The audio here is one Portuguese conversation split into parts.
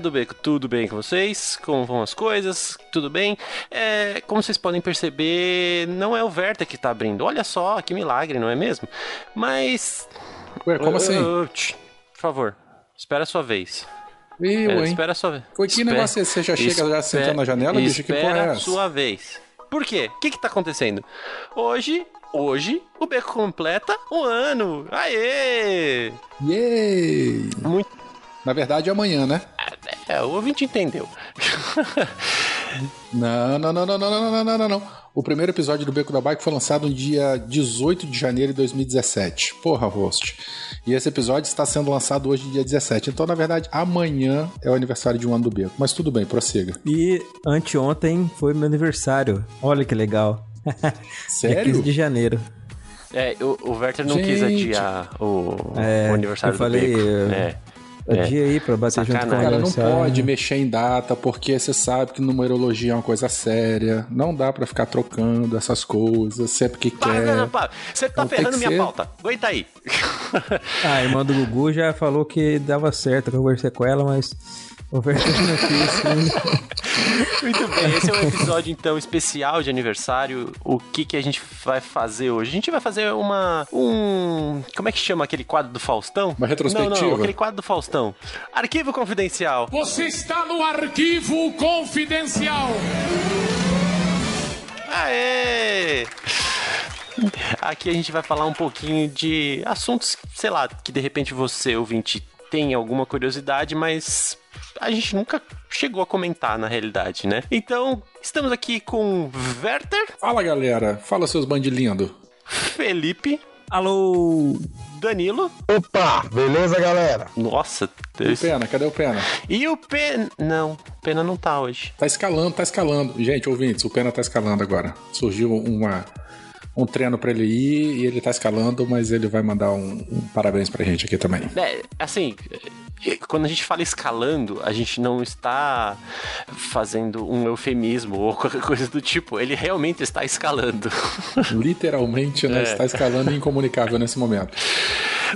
Galera do Beco, tudo bem com vocês? Como vão as coisas? Tudo bem? É, como vocês podem perceber, não é o Verta que tá abrindo. Olha só, que milagre, não é mesmo? Mas. Ué, como assim? Uh, tch, por favor, espera a sua vez. Eu, É, espera a sua vez. Que Espera- negócio é esse? Você já chega já Espe- sentando na janela, bicho? Que porra Espera é essa? sua vez. Por quê? O que que tá acontecendo? Hoje, hoje, o Beco completa um ano. Aê! Yay! Muito Na verdade, é amanhã, né? É, o ouvinte entendeu. Não, não, não, não, não, não, não, não, não, não. O primeiro episódio do Beco da Bike foi lançado no dia 18 de janeiro de 2017. Porra, host. E esse episódio está sendo lançado hoje, dia 17. Então, na verdade, amanhã é o aniversário de um ano do Beco. Mas tudo bem, prossiga. E anteontem foi meu aniversário. Olha que legal. Dia Sério? 15 de janeiro. É, o, o Werther não quis Gente. adiar o, É, o aniversário eu falei, do Beco. eu- É. É. dia aí pra bater junto com Sacanagem. Cara, não pode mexer em data, porque você sabe que numerologia é uma coisa séria. Não dá pra ficar trocando essas coisas sempre que Para, quer. não, para. Você tá Então ferrando minha ser. pauta. Aguenta aí. Ah, a irmã do Gugu já falou que dava certo, que eu conversei com ela, mas Muito bem, esse é um episódio então especial de aniversário. O que que a gente vai fazer hoje? A gente vai fazer uma um, como é que chama aquele quadro do Faustão? Uma retrospectiva? Não, não, aquele quadro do Faustão. Arquivo confidencial. Você está no arquivo confidencial. Aê! Aqui a gente vai falar um pouquinho de assuntos, sei lá, que de repente você, ouvinte, tem alguma curiosidade, mas a gente nunca chegou a comentar na realidade, né? Então, estamos aqui com Werther, Fala galera, fala seus bandilindo. Felipe, Alô! Danilo. Opa, beleza, galera? Nossa, O Deus. Pena, cadê o Pena? E o Pena. Não, o Pena não tá hoje. Tá escalando, tá escalando. Gente, ouvintes, o Pena tá escalando agora. Surgiu uma, um treino pra ele ir e ele tá escalando, mas ele vai mandar um, um parabéns pra gente aqui também. É, assim, quando a gente fala escalando, a gente não está fazendo um eufemismo ou qualquer coisa do tipo. Ele realmente está escalando. Literalmente, né? É. Está escalando e incomunicável nesse momento.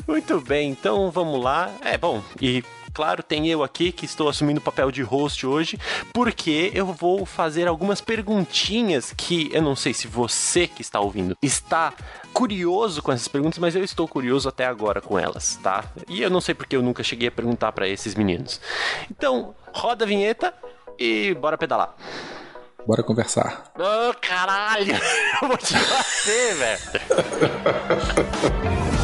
Muito bem, então vamos lá. É bom, e claro, tem eu aqui que estou assumindo o papel de host hoje, porque eu vou fazer algumas perguntinhas que eu não sei se você que está ouvindo está curioso com essas perguntas, mas eu estou curioso até agora com elas, tá? E eu não sei porque eu nunca cheguei a perguntar para esses meninos. Então, roda a vinheta e bora pedalar. Bora conversar. Ô, caralho! Eu vou te bater, velho.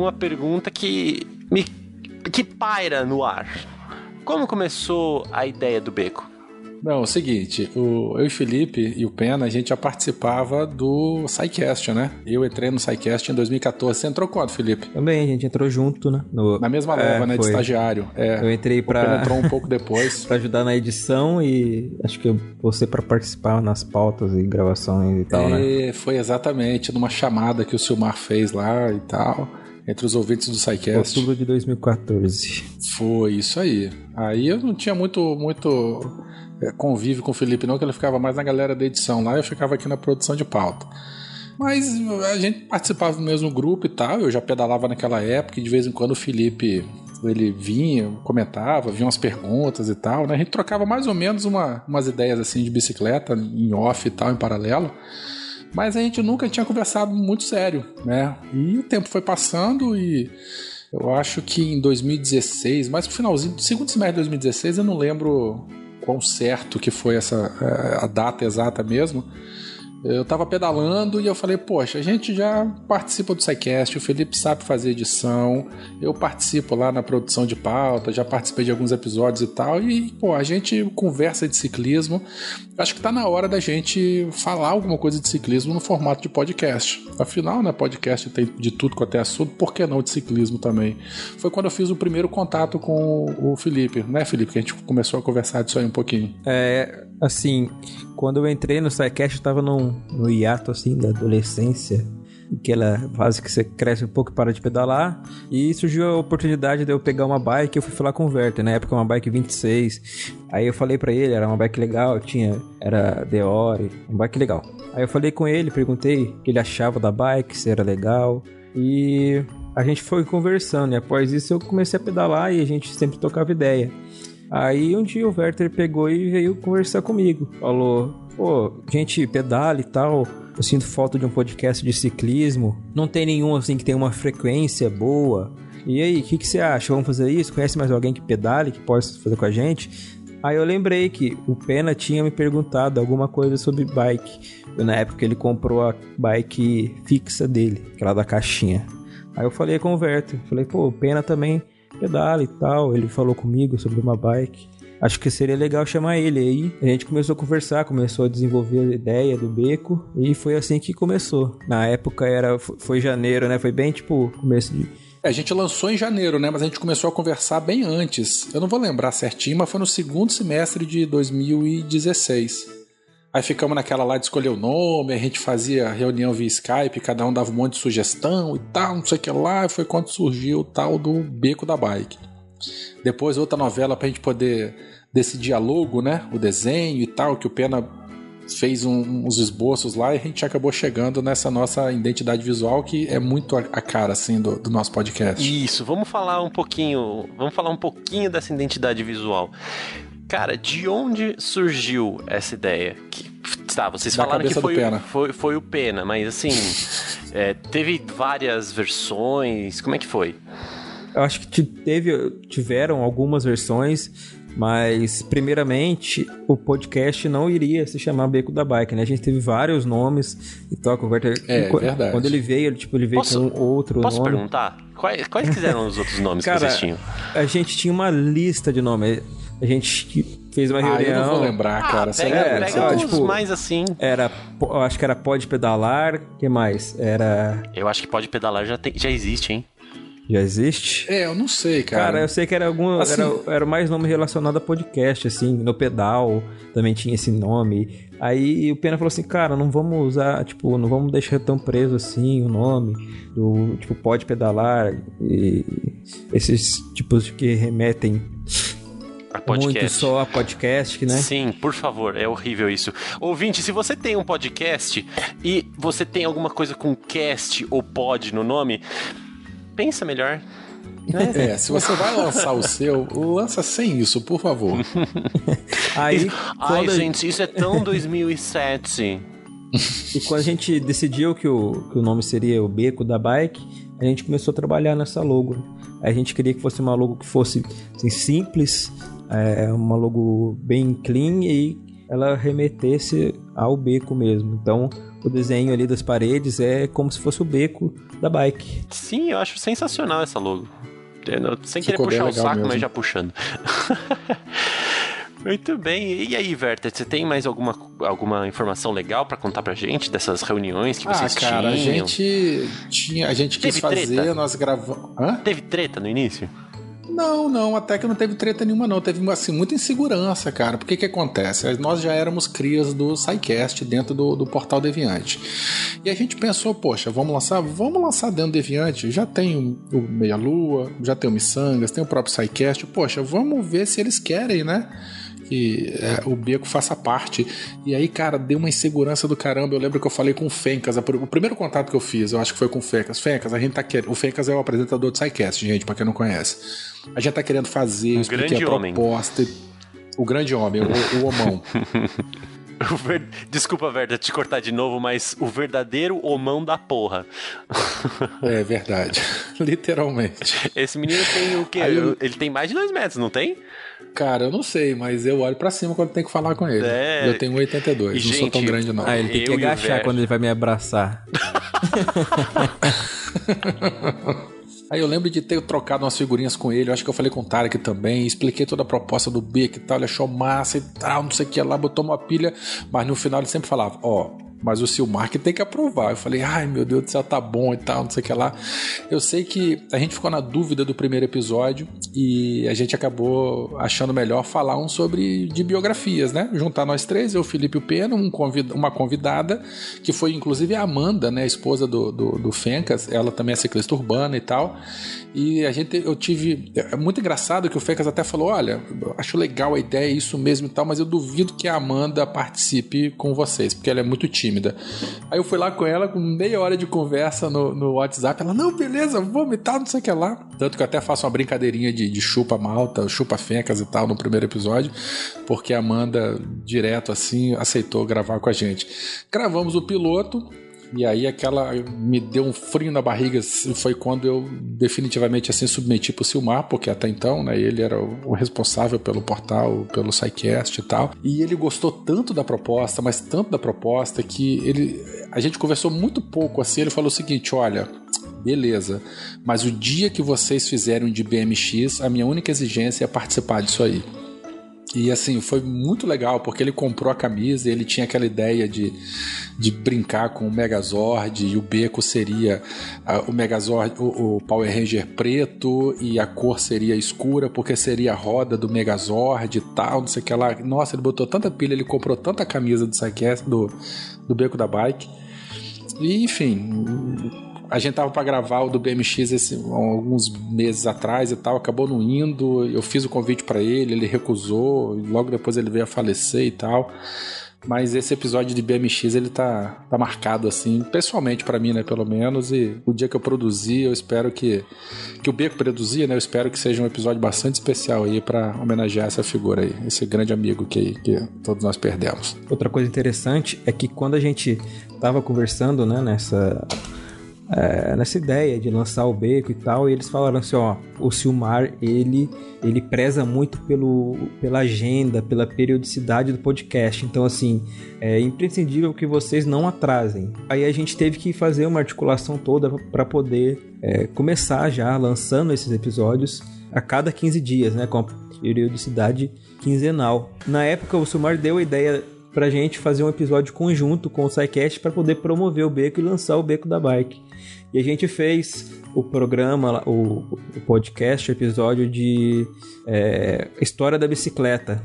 uma pergunta que me que paira no ar. Como começou a ideia do beco? Não, é o seguinte, o, eu e o Felipe e o Pena, a gente já participava do SciCast, né? Eu entrei no SciCast em 2014. Você entrou quando, Felipe? Também, a gente entrou junto, né? No- Na mesma É, leva, né? De foi. estagiário. É. Eu entrei O Pena pra, entrou um pouco depois. pra ajudar na edição e acho que você pra participar nas pautas e gravações e tal, né? É, foi exatamente numa chamada que o Silmar fez lá e tal, entre os ouvintes do SciCast. Outubro de 2014. Foi isso aí. Aí eu não tinha muito, muito é, convívio com o Felipe, não, que ele ficava mais na galera da edição lá, eu ficava aqui na produção de pauta. Mas a gente participava do mesmo grupo e tal, eu já pedalava naquela época e de vez em quando o Felipe ele vinha, comentava, vinha umas perguntas e tal, né? A gente trocava mais ou menos uma, umas ideias assim de bicicleta em off e tal, em paralelo. Mas a gente nunca tinha conversado muito sério, né? E o tempo foi passando e eu acho que em 2016, mais pro finalzinho, segundo semestre de 2016, eu não lembro quão certo que foi essa eh, a data exata mesmo. Eu tava pedalando e eu falei, poxa, a gente já participa do SciCast, o Felipe sabe fazer edição, eu participo lá na produção de pauta, já participei de alguns episódios e tal, e, pô, a gente conversa de ciclismo. Acho que tá na hora da gente falar alguma coisa de ciclismo no formato de podcast. Afinal, né, podcast tem de tudo quanto é assunto, por que não de ciclismo também? Foi quando eu fiz o primeiro contato com o Felipe, né, Felipe, que a gente começou a conversar disso aí um pouquinho. É, assim, quando eu entrei no SciCast, eu tava num, no hiato, assim, da adolescência. Aquela fase que você cresce um pouco e para de pedalar. E surgiu a oportunidade de eu pegar uma bike. Eu fui falar com o Werther, na época uma bike 26. Aí eu falei para ele, era uma bike legal, tinha. Era Deore, uma bike legal. Aí eu falei com ele, perguntei o que ele achava da bike, se era legal. E a gente foi conversando. E após isso eu comecei a pedalar e a gente sempre tocava ideia. Aí um dia o Werther pegou e veio conversar comigo. Falou: pô, gente, pedala e tal. Eu sinto falta de um podcast de ciclismo. Não tem nenhum assim que tem uma frequência boa. E aí, o que, que você acha? Vamos fazer isso? Conhece mais alguém que pedale, que possa fazer com a gente? Aí eu lembrei que o Pena tinha me perguntado alguma coisa sobre bike. Na época ele comprou a bike fixa dele, aquela da caixinha. Aí eu falei com o Werther, falei, pô, o Pena também pedala e tal. Ele falou comigo sobre uma bike. Acho que seria legal chamar ele aí. A gente começou a conversar, começou a desenvolver a ideia do beco e foi assim que começou. Na época era foi janeiro, né? Foi bem tipo começo de é, a gente lançou em janeiro, né? Mas a gente começou a conversar bem antes. Eu não vou lembrar certinho, mas foi no segundo semestre de 2016. Aí ficamos naquela lá de escolher o nome, a gente fazia reunião via Skype, cada um dava um monte de sugestão e tal, não sei o que lá, e foi quando surgiu o tal do Beco da Bike. Depois outra novela pra gente poder decidir a logo, né? O desenho e tal, que o Pena fez um, uns esboços lá e a gente acabou chegando nessa nossa identidade visual que é muito a, cara assim do, do, nosso podcast. Isso, vamos falar um pouquinho, vamos falar um pouquinho dessa identidade visual. Cara, de onde surgiu essa ideia? Que, tá, vocês da falaram que foi, foi, foi, o Pena, mas assim, é, teve várias versões, como é que foi? Eu acho que teve, tiveram algumas versões, mas primeiramente o podcast não iria se chamar Beco da Bike, né? A gente teve vários nomes e toca o. É, quando, verdade. Quando ele veio, ele, tipo, ele veio posso, com outro posso nome. Posso perguntar? Quais, quais eram os outros nomes Cara, que vocês tinham? A gente tinha uma lista de nomes. A gente fez uma reunião. Ah, eu não vou lembrar, cara. Ah, pega, é, pega ah, uns tipo, mais assim. Era, eu acho que era Pode Pedalar. que mais? Era. Eu acho que Pode Pedalar já, tem, já existe, hein? Já existe? É, eu não sei, cara. Cara, eu sei que era algum. Assim- Era, era mais nome relacionado a podcast, assim. No pedal também tinha esse nome. Aí o Pena falou assim, cara, não vamos usar, tipo, não vamos deixar tão preso assim o nome do, tipo, pode pedalar e esses tipos que remetem A podcast. muito só a podcast, né? Sim, por favor, é horrível isso. Ouvinte, se você tem um podcast e você tem alguma coisa com cast ou pod no nome, pensa melhor. É, se você vai lançar o seu, lança sem isso, por favor. Aí, Ai, quando a- gente, isso é tão 2007. E quando a gente decidiu que o, que o nome seria o Beco da Bike, a gente começou a trabalhar nessa logo. A gente queria que fosse uma logo que fosse assim, simples, é, uma logo bem clean e ela remetesse ao beco mesmo. Então, o desenho ali das paredes é como se fosse o beco da bike. Sim, eu acho sensacional essa logo. Eu Sem querer Ficou bem puxar o saco, mesmo. mas já puxando. Muito bem. E aí, Werther, você tem mais alguma, alguma informação legal pra contar pra gente dessas reuniões que Ah, vocês cara, a tinham? gente tinha, a gente quis Teve fazer, treta? nós gravamos. Teve treta no início? Não, não, até que não teve treta nenhuma, não. Teve assim, muita insegurança, cara. Porque que acontece? Nós já éramos crias do SciCast dentro do, do portal Deviante. E a gente pensou, poxa, vamos lançar? Vamos lançar dentro do Deviante. Já tem o Meia Lua, já tem o Missangas, tem o próprio SciCast. Poxa, vamos ver se eles querem, né? Que é, o Beco faça parte. E aí, cara, deu uma insegurança do caramba. Eu lembro que eu falei com o Fencas. O primeiro contato que eu fiz, eu acho que foi com o Fencas. Fencas, a gente tá querendo. O Fencas é o apresentador do SciCast, gente, pra quem não conhece. A gente tá querendo fazer, expliquei grande a homem. proposta. O grande homem, o, o homão. Ver- Desculpa, Verda, te cortar de novo, mas o verdadeiro homão da porra. É verdade. Literalmente. Esse menino tem o quê? Eu- Ele tem mais de dois metros, não tem? Cara, eu não sei, mas eu olho pra cima quando tem que falar com ele. É. Eu tenho 1,82, E, não sou tão gente, grande não. Ah, ele tem que agachar quando ele vai me abraçar. Aí eu lembro de ter trocado umas figurinhas com ele, eu acho que eu falei com o Tarek também, expliquei toda a proposta do Beck e tal, ele achou massa e tal, não sei o que lá, botou uma pilha, mas no final ele sempre falava, ó, mas o Silmar que tem que aprovar. Eu falei, ai meu Deus do céu, tá bom e tal, não sei o que lá. Eu sei que a gente ficou na dúvida do primeiro episódio e a gente acabou achando melhor falar um sobre de biografias, né? Juntar nós três, eu, Felipe e o Pena, um uma convidada, que foi inclusive a Amanda, né? A esposa do, do, do Fencas, ela também é ciclista urbana e tal. E a gente, eu tive. É muito engraçado que o Fencas até falou: olha, acho legal a ideia, isso mesmo e tal, mas eu duvido que a Amanda participe com vocês, porque ela é muito tímida. Aí eu fui lá com ela, com meia hora de conversa no, no WhatsApp. Ela, não, beleza, tal, não sei o que lá. Tanto que eu até faço uma brincadeirinha de, de chupa malta, chupa Fencas e tal no primeiro episódio, porque a Amanda, direto assim, aceitou gravar com a gente. Gravamos o piloto. E aí aquela me deu um frio na barriga, foi quando eu definitivamente assim submeti pro Silmar, porque até então, né, ele era o responsável pelo portal, pelo SciCast e tal. E ele gostou tanto da proposta, mas tanto da proposta que ele a gente conversou muito pouco assim, ele falou o seguinte, olha, beleza, mas o dia que vocês fizerem de BMX, a minha única exigência é participar disso aí. E assim, foi muito legal, porque ele comprou a camisa e ele tinha aquela ideia de, de brincar com o Megazord e o beco seria ah, o Megazord, o, o Power Ranger preto e a cor seria escura, porque seria a roda do Megazord e tal, não sei o que lá. Nossa, ele botou tanta pilha, ele comprou tanta camisa do do, do beco da bike. E enfim, a gente tava para gravar o do BMX esse, alguns meses atrás e tal, acabou não indo. Eu fiz o convite para ele, ele recusou, logo depois ele veio a falecer e tal. Mas esse episódio de BMX ele tá, tá marcado assim, pessoalmente para mim, né, pelo menos. E o dia que eu produzir, eu espero que que o Beco produzir, né, eu espero que seja um episódio bastante especial aí para homenagear essa figura aí, esse grande amigo que, que todos nós perdemos. Outra coisa interessante é que quando a gente tava conversando, né, nessa é, nessa ideia de lançar o beco e tal, e eles falaram assim, ó, o Silmar, ele ele preza muito pelo, pela agenda, pela periodicidade do podcast. Então, assim, é imprescindível que vocês não atrasem. Aí a gente teve que fazer uma articulação toda para poder é, começar já lançando esses episódios a cada 15 dias, né, com a periodicidade quinzenal. Na época, o Silmar deu a ideia pra gente fazer um episódio conjunto com o SciCast para poder promover o beco e lançar o beco da bike. E a gente fez o programa, o, o podcast, o episódio de é, História da Bicicleta.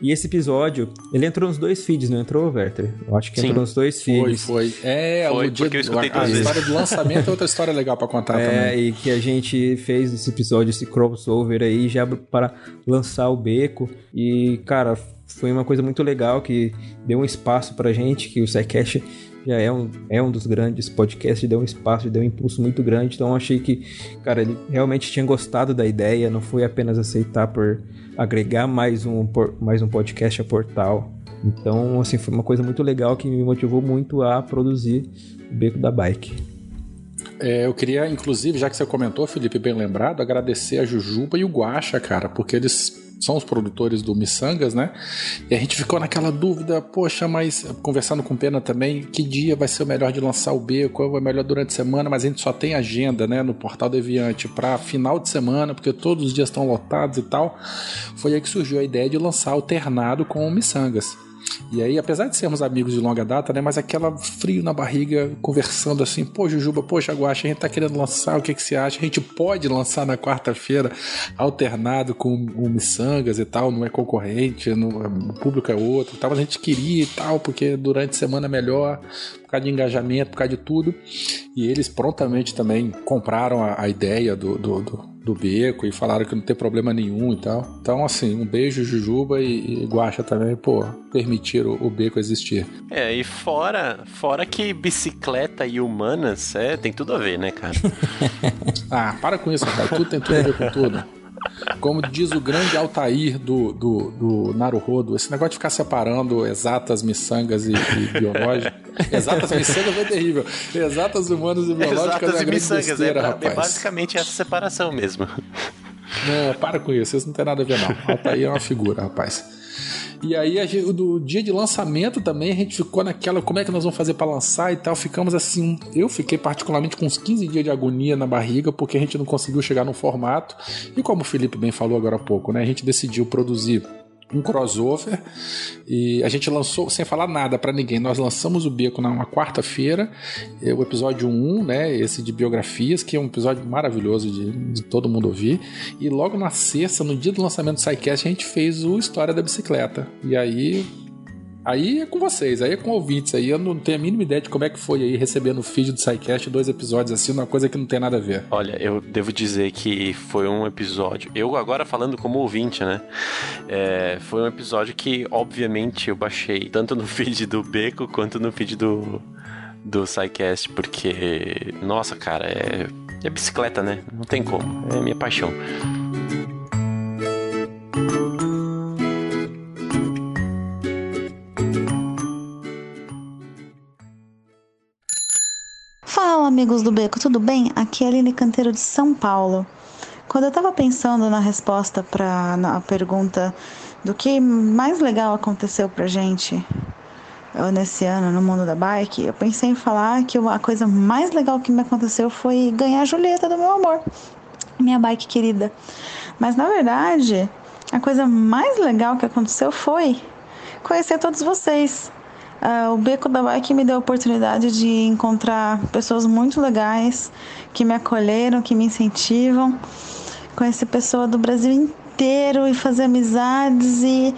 E esse episódio, ele entrou nos dois feeds, não entrou, Werther? Eu acho que Sim. entrou nos dois Foi, feeds. foi. É, Foi, o dia porque eu escutei a, a história do lançamento é outra história legal para contar É, também. e que a gente fez esse episódio, esse crossover aí, já para lançar o beco. E, cara, foi uma coisa muito legal que deu um espaço pra gente, que o SciCast já é um, é um dos grandes podcasts, deu um espaço, deu um impulso muito grande. Então achei que, cara, ele realmente tinha gostado da ideia, não foi apenas aceitar por agregar mais um, por- mais um podcast a portal. Então, assim, foi uma coisa muito legal que me motivou muito a produzir o Beco da Bike. É, eu queria, inclusive, já que você comentou, Felipe, bem lembrado, agradecer a Jujuba e o Guaxa, cara, porque eles são os produtores do Missangas, né? E a gente ficou naquela dúvida, poxa, mas conversando com Pena também, que dia vai ser o melhor de lançar o B, qual é o melhor durante a semana, mas a gente só tem agenda, né, no Portal Deviante para final de semana, porque todos os dias estão lotados e tal. Foi aí que surgiu a ideia de lançar alternado com o Missangas. E aí, apesar de sermos amigos de longa data, né? Mas aquela frio na barriga, conversando assim, pô, Jujuba, poxa, Guaxa, a gente tá querendo lançar, o que que você acha? A gente pode lançar na quarta-feira, alternado com o Missangas e tal, não é concorrente, não- o público é outro e tal, mas a gente queria e tal, porque durante a semana é melhor, por causa de engajamento, por causa de tudo. E eles prontamente também compraram a, a ideia do, do, do, do beco e falaram que não tem problema nenhum e tal. Então, assim, um beijo, Jujuba e, e Guaxa também, pô, permitiram o, o beco existir. É, e fora, fora que bicicleta e humanas, é, tem tudo a ver, né, cara? Ah, para com isso, cara. Tudo tem tudo a ver com tudo. Como diz o grande Altair do, do, do Naruhodo, esse negócio de ficar separando exatas, miçangas e, e biológicas. exatas miçangas é terrível. Exatas humanas e biológicas exatas é uma grande besteira, é, rapaz. É basicamente essa separação mesmo. Não, para com isso, isso não tem nada a ver, não. Altair é uma figura, rapaz. E aí, gente, do dia de lançamento também, a gente ficou naquela, como é que nós vamos fazer para lançar e tal. Ficamos assim, eu fiquei particularmente com uns 15 dias de agonia na barriga, porque a gente não conseguiu chegar no formato. E como o Felipe bem falou agora há pouco, né? A gente decidiu produzir um crossover e a gente lançou sem falar nada para ninguém. Nós lançamos o Beco na quarta-feira, é o episódio 1, né, esse de biografias, que é um episódio maravilhoso de, de, todo mundo ouvir. E logo na sexta, no dia do lançamento do SciCast, a gente fez o História da Bicicleta. E aí Aí é com vocês, aí é com ouvintes. Aí eu não tenho a mínima ideia de como é que foi aí recebendo o feed do SciCast, dois episódios assim, uma coisa que não tem nada a ver. Olha, eu devo dizer que foi um episódio. Eu agora falando como ouvinte, né? É, foi um episódio que, obviamente, eu baixei tanto no feed do Beco quanto no feed do, do SciCast, porque, nossa, cara, é, é bicicleta, né? Não tem como. É minha paixão. Amigos do Beco, tudo bem? Aqui é Aline Canteiro de São Paulo. Quando eu estava pensando na resposta para a pergunta do que mais legal aconteceu pra gente nesse ano no mundo da bike, eu pensei em falar que a coisa mais legal que me aconteceu foi ganhar a Julieta do meu amor, minha bike querida. Mas na verdade, a coisa mais legal que aconteceu foi conhecer todos vocês. Uh, o Beco da Bike me deu a oportunidade de encontrar pessoas muito legais que me acolheram, que me incentivam. Conhecer pessoas do Brasil inteiro e fazer amizades e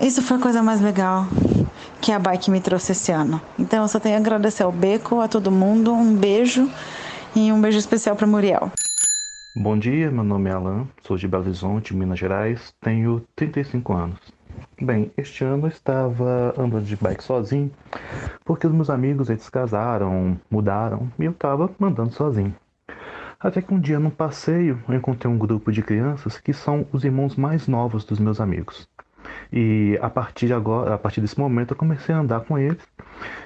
isso foi a coisa mais legal que a bike me trouxe esse ano. Então eu só tenho a agradecer ao Beco, a todo mundo, um beijo e um beijo especial para Muriel. Bom dia, meu nome é Alan, sou de Belo Horizonte, Minas Gerais, tenho 35 anos. Bem, este ano eu estava andando de bike sozinho, porque os meus amigos eles casaram, mudaram e eu estava andando sozinho. Até que um dia num passeio eu encontrei um grupo de crianças que são os irmãos mais novos dos meus amigos. E a partir de agora, a partir desse momento eu comecei a andar com eles.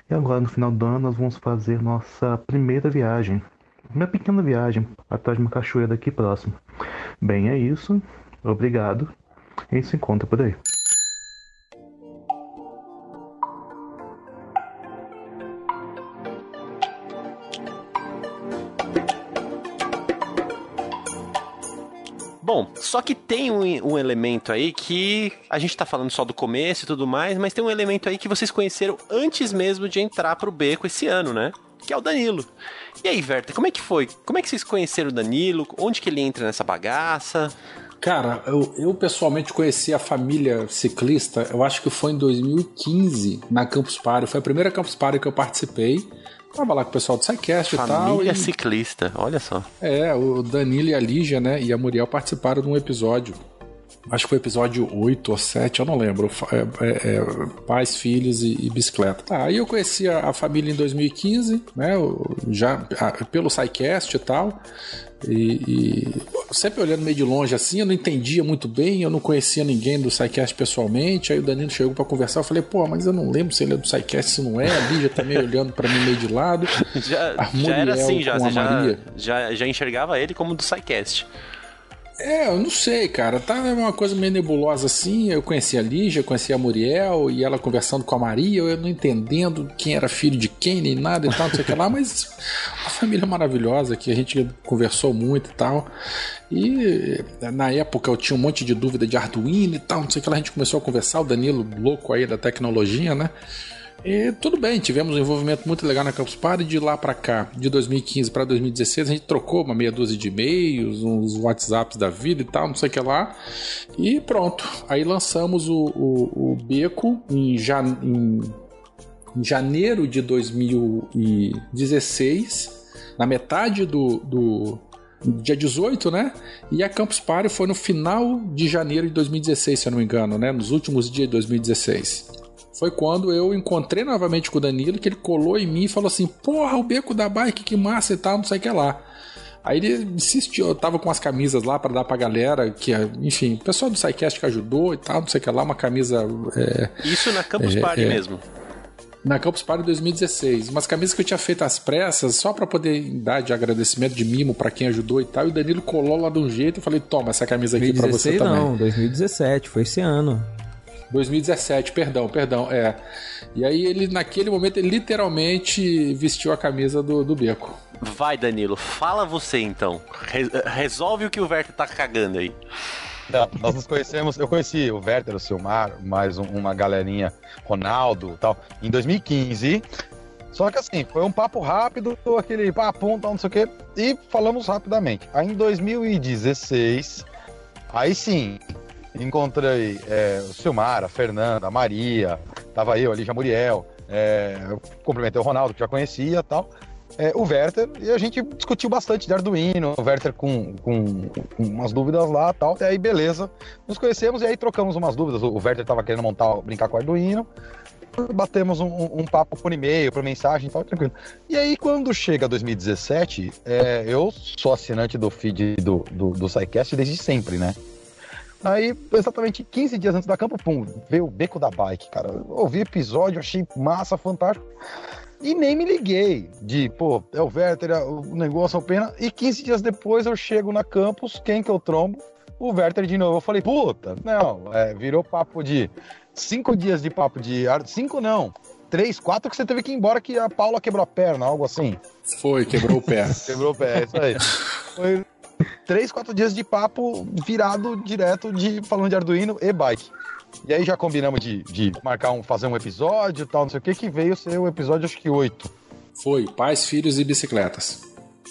E agora no final do ano nós vamos fazer nossa primeira viagem. Uma pequena viagem atrás de uma cachoeira aqui próximo. Bem, é isso. Obrigado. E se encontra por aí. Bom, só que tem um, um, elemento aí que a gente tá falando só do começo e tudo mais, mas tem um elemento aí que vocês conheceram antes mesmo de entrar pro beco esse ano, né? Que é o Danilo. E aí, Verta, como é que foi? Como é que vocês conheceram o Danilo? Onde que ele entra nessa bagaça? Cara, eu, eu, pessoalmente conheci a família ciclista, eu acho que foi em 2015, na Campus Party. Foi a primeira Campus Party que eu participei. Tava lá com o pessoal do SciCast e tal. Família ciclista, olha só. É, o Danilo e a Lígia, né, e a Muriel participaram de um episódio. Acho que foi episódio 8 ou 7, eu não lembro. É, é, é, pais, filhos e, e, bicicleta. Tá, aí eu conheci a, a, família em 2015, né? Já a, pelo SciCast e tal. E, e, sempre olhando meio de longe assim, eu não entendia muito bem, eu não conhecia ninguém do SciCast pessoalmente. Aí o Danilo chegou para conversar, eu falei, pô, mas eu não lembro se ele é do SciCast, se não é. A Lígia tá meio olhando para mim meio de lado. Já, já era assim, já, já, já, já enxergava ele como do SciCast. É, eu não sei, cara. Tá uma coisa meio nebulosa assim. Eu conheci a Lígia, conheci a Muriel e ela conversando com a Maria, eu não entendendo quem era filho de quem, nem nada e tal, não sei o que lá, mas uma família maravilhosa que a gente conversou muito e tal. E na época eu tinha um monte de dúvida de Arduino e tal, não sei o que lá. A gente começou a conversar, o Danilo louco aí da tecnologia, né? E tudo bem, tivemos um envolvimento muito legal na Campus Party. De lá para cá, de 2015 para 2016, a gente trocou uma meia dúzia de e-mails, uns WhatsApps da vida e tal, não sei o que lá. E pronto. Aí lançamos o, o, o Beco em, em, em janeiro de 2016, na metade do, do dia 18, né? E a Campus Party foi no final de janeiro de 2016, se eu não me engano, né? Nos últimos dias de 2016 foi quando eu encontrei novamente com o Danilo, que ele colou em mim e falou assim: Porra, o beco da bike, que massa e tal, não sei o que lá. Aí ele insistiu, eu tava com as camisas lá para dar pra galera, que, enfim, o pessoal do SciCast que ajudou e tal, não sei o que lá, uma camisa. É, Isso na Campus É, Party é. mesmo. na Campus Party 2016. Umas camisas que eu tinha feito às pressas, só pra poder dar de agradecimento, de mimo pra quem ajudou e tal. E o Danilo colou lá de um jeito e falei: toma essa camisa aqui pra você 2016 também. não, 2017, foi esse ano. 2017, perdão, perdão, é. E aí ele, naquele momento, ele literalmente vestiu a camisa do, do Beco. Vai, Danilo, fala você então. Re- resolve o que o Werther tá cagando aí. Não, nós nos conhecemos, eu conheci o Werther, o Silmar, mais um- uma galerinha, Ronaldo e tal, em 2015. Só que assim, foi um papo rápido, aquele papo, tal, não sei o quê, e falamos rapidamente. Aí em 2016, aí sim, encontrei é, o Silmar, a Fernanda, Maria, tava eu ali, já Muriel, é, eu cumprimentei o Ronaldo, que já conhecia tal. é, o Werther, e a gente discutiu bastante de Arduino, o Werther com, com, com umas dúvidas lá tal. E aí, beleza, nos conhecemos e aí trocamos umas dúvidas. O Werther tava querendo montar, brincar com o Arduino. Batemos um- um papo por e-mail, por mensagem e tal, tranquilo. E aí, quando chega 2017, é, eu sou assinante do feed do, do, do SciCast desde sempre, né? Aí, exatamente 15 dias antes da campo, pum, veio o beco da bike, cara. Eu ouvi episódio, achei massa, fantástico. E nem me liguei de, pô, é o Werther, é o negócio, é o pena. E 15 dias depois eu chego na campus, quem que eu trombo? O Werther de novo. Eu falei, puta, não, é, virou papo de cinco dias de papo de. Cinco não. Três, quatro que você teve que ir embora que a Paula quebrou a perna, algo assim. Foi, quebrou o pé. Quebrou o pé, é isso aí. Foi três, quatro dias de papo virado direto de falando de Arduino e bike. E aí já combinamos de, de marcar um, fazer um episódio e tal, não sei o que, que veio ser o episódio acho que oito. Foi, pais, filhos e bicicletas.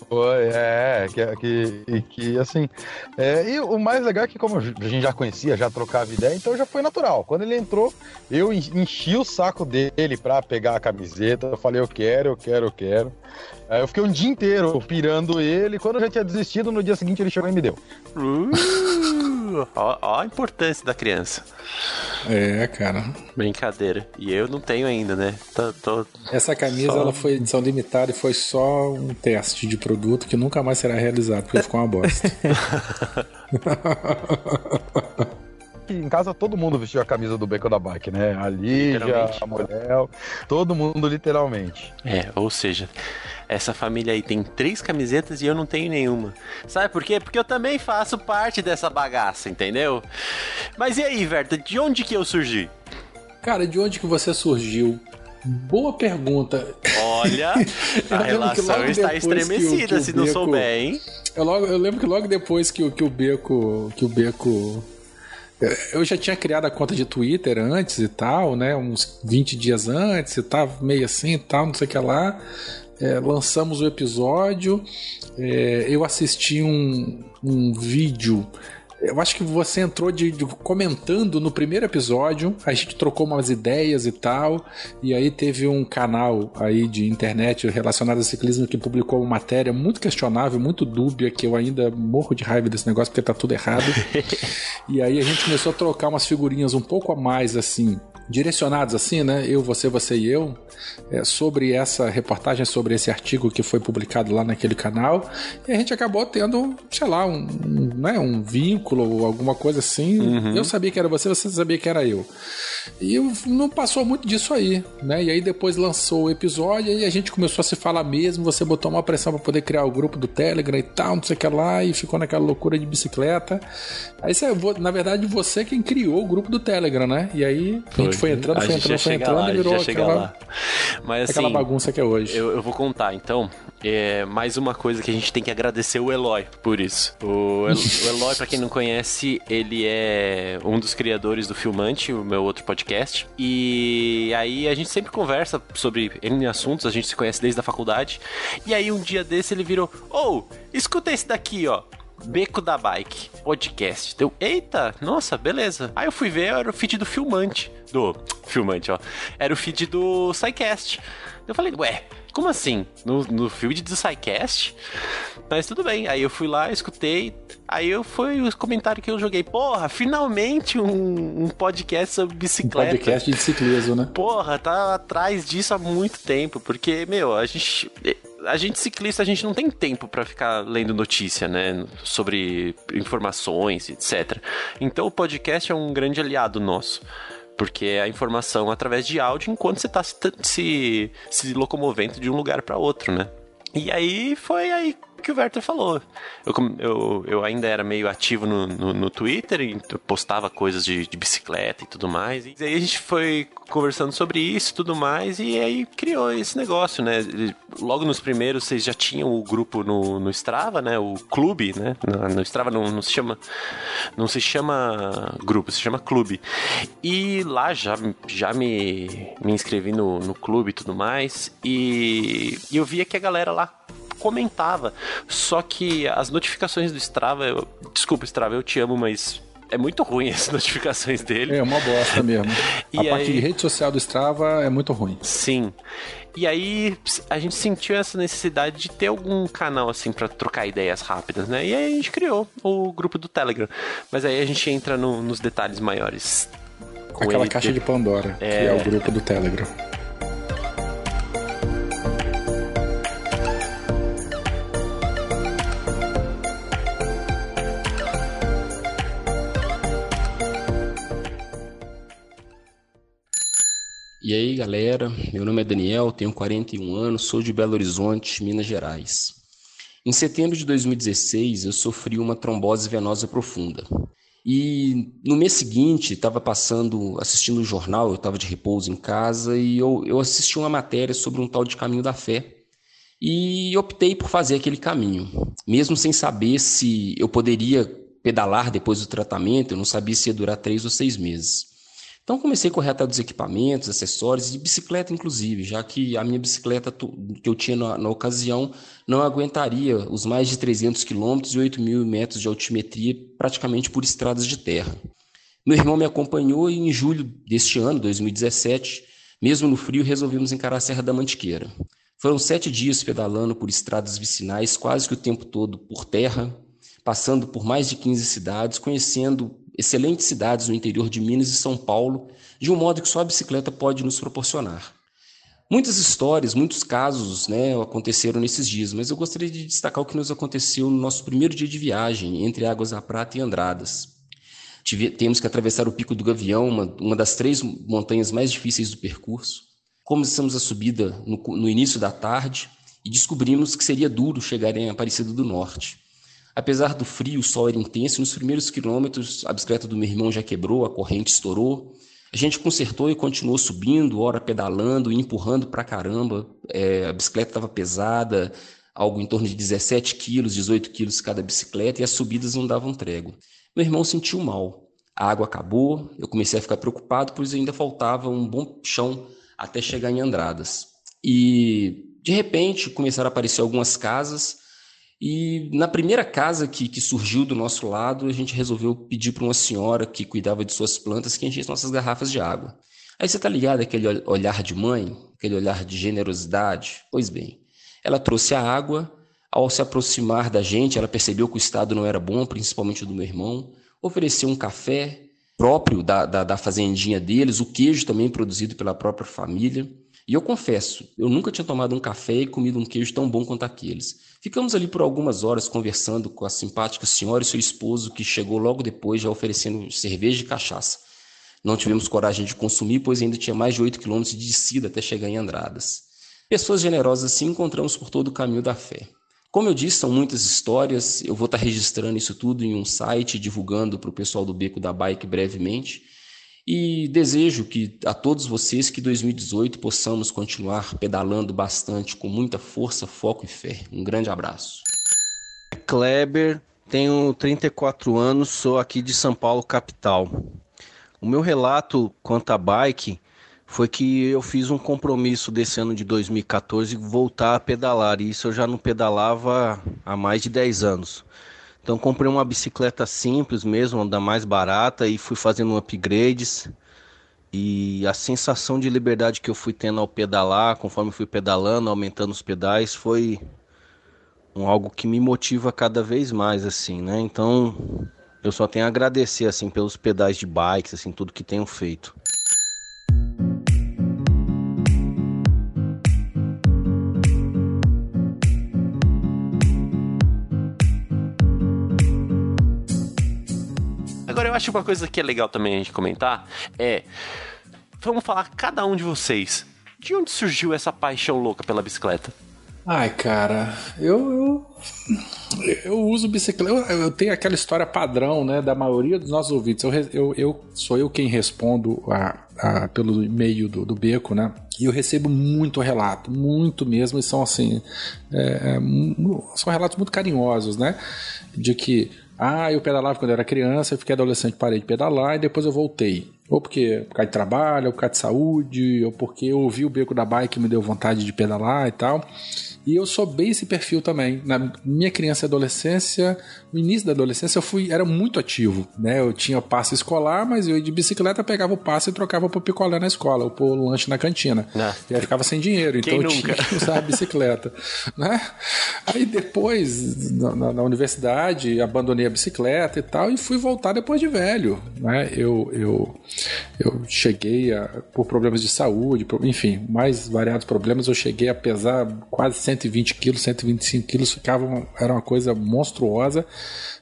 Foi, é, que, que, que assim. é, e o mais legal é que, como a gente já conhecia, já trocava ideia, então já foi natural. Quando ele entrou, eu en- enchi o saco dele pra pegar a camiseta. Eu falei, eu quero, eu quero, eu quero. Aí eu fiquei um dia inteiro pirando ele. Quando eu já tinha desistido, no dia seguinte ele chegou e me deu. Uh, ó, ó a importância da criança. É, cara. Brincadeira. E eu não tenho ainda, né? Tô, tô- Essa camisa Só- ela foi edição limitada e foi só um teste de produto que nunca mais será realizado, porque ficou uma bosta. Em casa todo mundo vestiu a camisa do Beco da Bike, né? A Lígia, a mulher, todo mundo literalmente. É, ou seja, essa família aí tem três camisetas e eu não tenho nenhuma. Sabe por quê? Porque eu também faço parte dessa bagaça, entendeu? Mas e aí, Verta, de onde que eu surgi? Cara, de onde que você surgiu? Boa pergunta. Olha, a que relação está depois que o- estremecida que o se não Beco- souber, hein? Eu, logo, eu lembro que logo depois que, o- que o Beco. Que o Beco. Eu já tinha criado a conta de Twitter antes e tal, né? Uns 20 dias antes e tava meio assim e tal, não sei o que lá. É, lançamos o episódio. é, eu assisti um, um vídeo. Eu acho que você entrou de, de- comentando no primeiro episódio. A gente trocou umas ideias e tal. E aí teve um canal aí de internet relacionado a ciclismo que publicou uma matéria muito questionável, muito dúbia, que eu ainda morro de raiva desse negócio porque tá tudo errado. e aí a gente começou a trocar umas figurinhas um pouco a mais assim. Direcionados assim, né? Eu, você, você e eu, é, sobre essa reportagem, sobre esse artigo que foi publicado lá naquele canal. E a gente acabou tendo, sei lá, um, um, né, um vínculo ou alguma coisa assim. Eu sabia que era você, você sabia que era eu. E eu- não passou muito disso aí, né? E aí depois lançou o episódio e a gente começou a se falar mesmo. Você botou uma pressão pra poder criar o grupo do Telegram e tal, não sei o que lá, e ficou naquela loucura de bicicleta. Aí você, vo- na verdade, você quem criou o grupo do Telegram, né? E aí a gente foi entrando, A foi gente entrando, foi entrando lá, e virou aquela, lá. Mas aquela assim, bagunça que é hoje. Eu, eu vou contar, então. É, mais uma coisa que a gente tem que agradecer o Eloy por isso. O, El- o Eloy, pra quem não conhece, ele é um dos criadores do Filmante, o meu outro podcast. E aí a gente sempre conversa sobre N assuntos, a gente se conhece desde a faculdade. E aí um dia desse ele virou: Ô, escuta esse daqui, ó. Beco da Bike, podcast. Deu, eita, nossa, beleza. Aí eu fui ver, era o feed do Filmante. Do Filmante, ó. Era o feed do SciCast. Eu falei, ué, como assim? No, no feed do SciCast? Mas tudo bem. Aí eu fui lá, escutei. Aí eu foi os comentários que eu joguei. Porra, finalmente um, um podcast sobre Um bicicleta. podcast de ciclismo, né? Porra, tá atrás disso há muito tempo, porque, meu, a gente. A gente ciclista, a gente não tem tempo para ficar lendo notícia, né? Sobre informações, etc. Então o podcast é um grande aliado nosso porque é a informação através de áudio enquanto você está se, se, se locomovendo de um lugar para outro, né? E aí foi aí que o Werther falou. Eu, eu, eu ainda era meio ativo no, no, no Twitter e postava coisas de, de, bicicleta e tudo mais. E aí a gente foi conversando sobre isso e tudo mais, e aí criou esse negócio, né? Logo nos primeiros, vocês já tinham o grupo no, no Strava, né? O clube, né? No, no Strava não, não se chama. Não se chama grupo, se chama clube. E lá já, já me, me inscrevi no, no clube e tudo mais. E, e eu via que a galera lá comentava. Só que as notificações do Strava, eu, desculpa, Strava, eu te amo, mas é muito ruim as notificações dele. É uma bosta mesmo. a aí... parte de rede social do Strava é muito ruim. Sim. E aí a gente sentiu essa necessidade de ter algum canal assim para trocar ideias rápidas, né? E aí a gente criou o grupo do Telegram. Mas aí a gente entra no, nos detalhes maiores. Aquela caixa de Pandora, é... que é o grupo do Telegram. E aí, galera, meu nome é Daniel, tenho 41 anos, sou de Belo Horizonte, Minas Gerais. Em setembro de 2016, eu sofri uma trombose venosa profunda. E no mês seguinte, estava passando, assistindo o jornal, eu estava de repouso em casa e eu, eu assisti uma matéria sobre um tal de caminho da fé. E optei por fazer aquele caminho, mesmo sem saber se eu poderia pedalar depois do tratamento, eu não sabia se ia durar três ou seis meses. Então comecei a correr atrás dos equipamentos, acessórios e bicicleta inclusive, já que a minha bicicleta que eu tinha na, na ocasião não aguentaria os mais de 300 quilômetros e 8 mil metros de altimetria praticamente por estradas de terra. Meu irmão me acompanhou e em julho deste ano, 2017, mesmo no frio, resolvemos encarar a Serra da Mantiqueira. Foram sete dias pedalando por estradas vicinais, quase que o tempo todo por terra, passando por mais de 15 cidades, conhecendo excelentes cidades no interior de Minas e São Paulo, de um modo que só a bicicleta pode nos proporcionar. Muitas histórias, muitos casos né, aconteceram nesses dias, mas eu gostaria de destacar o que nos aconteceu no nosso primeiro dia de viagem entre Águas da Prata e Andradas. Tive, temos que atravessar o Pico do Gavião, uma, uma, das três montanhas mais difíceis do percurso. Começamos a subida no, no início da tarde e descobrimos que seria duro chegar em Aparecida do Norte. Apesar do frio, o sol era intenso nos primeiros quilômetros a bicicleta do meu irmão já quebrou, a corrente estourou. A gente consertou e continuou subindo, hora pedalando e empurrando pra caramba. É, a bicicleta estava pesada, algo em torno de 17 quilos, 18 quilos cada bicicleta, e as subidas não davam trégua. Meu irmão sentiu mal. A água acabou, eu comecei a ficar preocupado, pois ainda faltava um bom chão até chegar em Andradas. E, de repente, começaram a aparecer algumas casas e na primeira casa que, que surgiu do nosso lado, a gente resolveu pedir para uma senhora que cuidava de suas plantas que enchesse nossas garrafas de água. Aí você tá ligado aquele olhar de mãe, aquele olhar de generosidade? Pois bem, ela trouxe a água. Ao se aproximar da gente, ela percebeu que o estado não era bom, principalmente do meu irmão. Ofereceu um café próprio da, da, da fazendinha deles, o queijo também produzido pela própria família. E eu confesso, eu nunca tinha tomado um café e comido um queijo tão bom quanto aqueles. Ficamos ali por algumas horas conversando com a simpática senhora e seu esposo, que chegou logo depois já oferecendo cerveja e cachaça. Não tivemos coragem de consumir, pois ainda tinha mais de 8 quilômetros de descida até chegar em Andradas. Pessoas generosas assim encontramos por todo o caminho da fé. Como eu disse, são muitas histórias, eu vou estar registrando isso tudo em um site, divulgando para o pessoal do Beco da Bike brevemente. E desejo que a todos vocês que 2018 possamos continuar pedalando bastante com muita força, foco e fé. Um grande abraço. Kleber, tenho 34 anos, sou aqui de São Paulo, capital. O meu relato quanto à bike foi que eu fiz um compromisso desse ano de 2014 voltar a pedalar, e isso eu já não pedalava há mais de 10 anos. Então comprei uma bicicleta simples mesmo, da mais barata e fui fazendo upgrades. E a sensação de liberdade que eu fui tendo ao pedalar, conforme fui pedalando, aumentando os pedais, foi um algo que me motiva cada vez mais assim, né? Então, eu só tenho a agradecer assim pelos pedais de bikes, assim, tudo que tenho feito. Acho uma coisa que é legal também a gente comentar é. Vamos falar, cada um de vocês, de onde surgiu essa paixão louca pela bicicleta? Ai, cara, eu, eu, eu uso bicicleta. Eu, eu, tenho aquela história padrão, né, da maioria dos nossos ouvintes. Eu, eu, eu sou eu quem respondo a, a, pelo e-mail do, do beco, né? E eu recebo muito relato, muito mesmo, e são assim, é, são relatos muito carinhosos, né? De que ah, eu pedalava quando eu era criança, eu fiquei adolescente, parei de pedalar e depois eu voltei. Ou porque por causa de trabalho, ou por causa de saúde, ou porque eu ouvi o beco da bike e me deu vontade de pedalar e tal. E eu sou bem esse perfil também. Na minha criança e adolescência, no início da adolescência, eu fui era muito ativo, né? Eu tinha passe escolar, mas eu ia de bicicleta, pegava o passe e trocava pro picolé na escola, ou pro lanche na cantina. Não. E aí ficava sem dinheiro, então eu tinha que usar a bicicleta, né? Aí depois, na, na, universidade, abandonei a bicicleta e tal, e fui voltar depois de velho, né? Eu, eu, eu cheguei a, por problemas de saúde, por, enfim, mais variados problemas, eu cheguei a pesar quase 100 120 quilos, 125 quilos, ficava, era uma coisa monstruosa.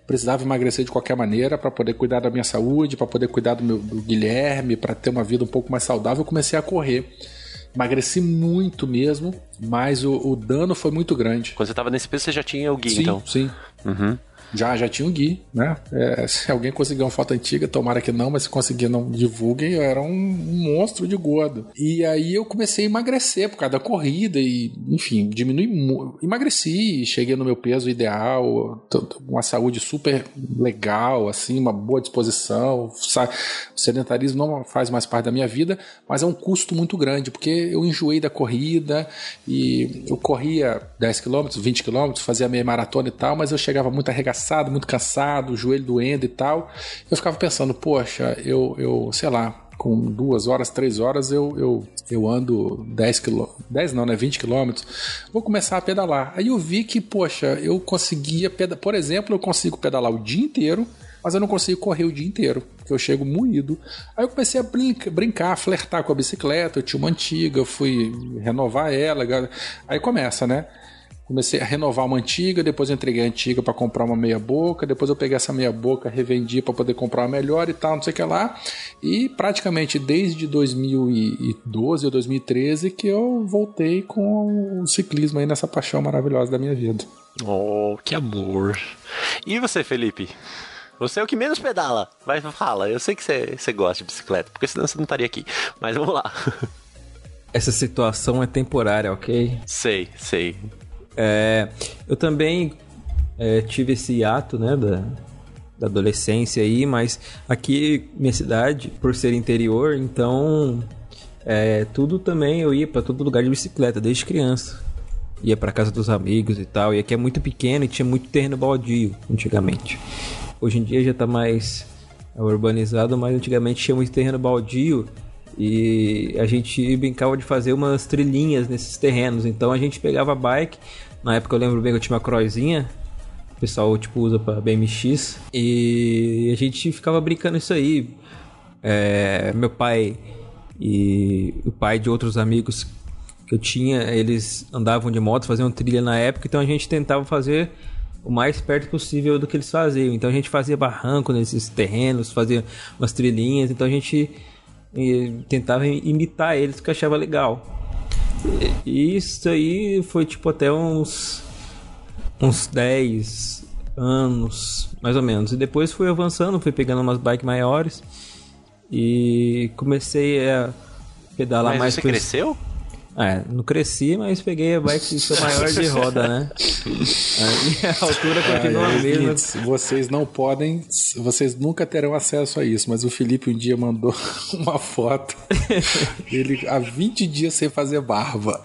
Precisava emagrecer de qualquer maneira para poder cuidar da minha saúde, para poder cuidar do, meu, do Guilherme, para ter uma vida um pouco mais saudável. Eu comecei a correr. Emagreci muito mesmo, mas o, o dano foi muito grande. Quando você estava nesse peso, você já tinha o Gui, sim, então? Sim, uhum. Já, já tinha um Gui, né? É, se alguém conseguir uma foto antiga, tomara que não, mas se conseguir, não divulguem, eu era um, um, monstro de gordo. E aí eu comecei a emagrecer por causa da corrida e, enfim, diminui emagreci, cheguei no meu peso ideal, uma saúde super legal, assim, uma boa disposição. O sedentarismo não faz mais parte da minha vida, mas é um custo muito grande, porque eu enjoei da corrida e eu corria 10 km, 20 km, fazia meia maratona e tal, mas eu chegava muito arregaçado muito cansado, joelho doendo e tal. Eu ficava pensando, poxa, eu, eu sei lá, com duas horas, três horas, eu, eu, eu ando 10 quilômetros, 10 não, né, 20 quilômetros, vou começar a pedalar. Aí eu vi que, poxa, eu conseguia, pedalar, por exemplo, eu consigo pedalar o dia inteiro, mas eu não consigo correr o dia inteiro, porque eu chego moído. Aí eu comecei a brincar, brincar, flertar com a bicicleta, eu tinha uma antiga, eu fui renovar ela, aí começa, né? Comecei a renovar uma antiga, depois eu entreguei a antiga para comprar uma meia boca, depois eu peguei essa meia boca, revendi para poder comprar uma melhor e tal, não sei o que lá. E praticamente desde 2012 ou 2013 que eu voltei com o ciclismo aí nessa paixão maravilhosa da minha vida. Oh, que amor. E você, Felipe? Você é o que menos pedala. Vai, fala. Eu sei que você, você gosta de bicicleta, porque senão você não estaria aqui. Mas vamos lá. Essa situação é temporária, ok? Sei, sei. É, eu também é, tive esse ato, né, da, da adolescência aí, mas aqui, minha cidade, por ser interior, então é, tudo também eu ia para todo lugar de bicicleta desde criança. Ia para casa dos amigos e tal. E aqui é muito pequeno e tinha muito terreno baldio antigamente. Hoje em dia já tá mais urbanizado, mas antigamente tinha muito terreno baldio e a gente brincava de fazer umas trilhinhas nesses terrenos. Então a gente pegava a bike na época eu lembro bem que eu tinha uma croizinha. O pessoal, tipo, usa pra BMX. E a gente ficava brincando isso aí. É, meu pai e o pai de outros amigos que eu tinha, eles andavam de moto, faziam trilha na época, então a gente tentava fazer o mais perto possível do que eles faziam. Então a gente fazia barranco nesses terrenos, fazia umas trilhinhas, então a gente tentava imitar eles, que achava legal. E isso aí foi tipo até uns uns 10 anos, mais ou menos. E depois fui avançando, fui pegando umas bikes maiores e comecei a pedalar Mas mais. Você cresceu? É, não cresci, mas peguei a bike maior de roda, né? A altura continua a mesma. Vocês não podem, vocês nunca terão acesso a isso, mas o Felipe um dia mandou uma foto ele há 20 dias sem fazer barba.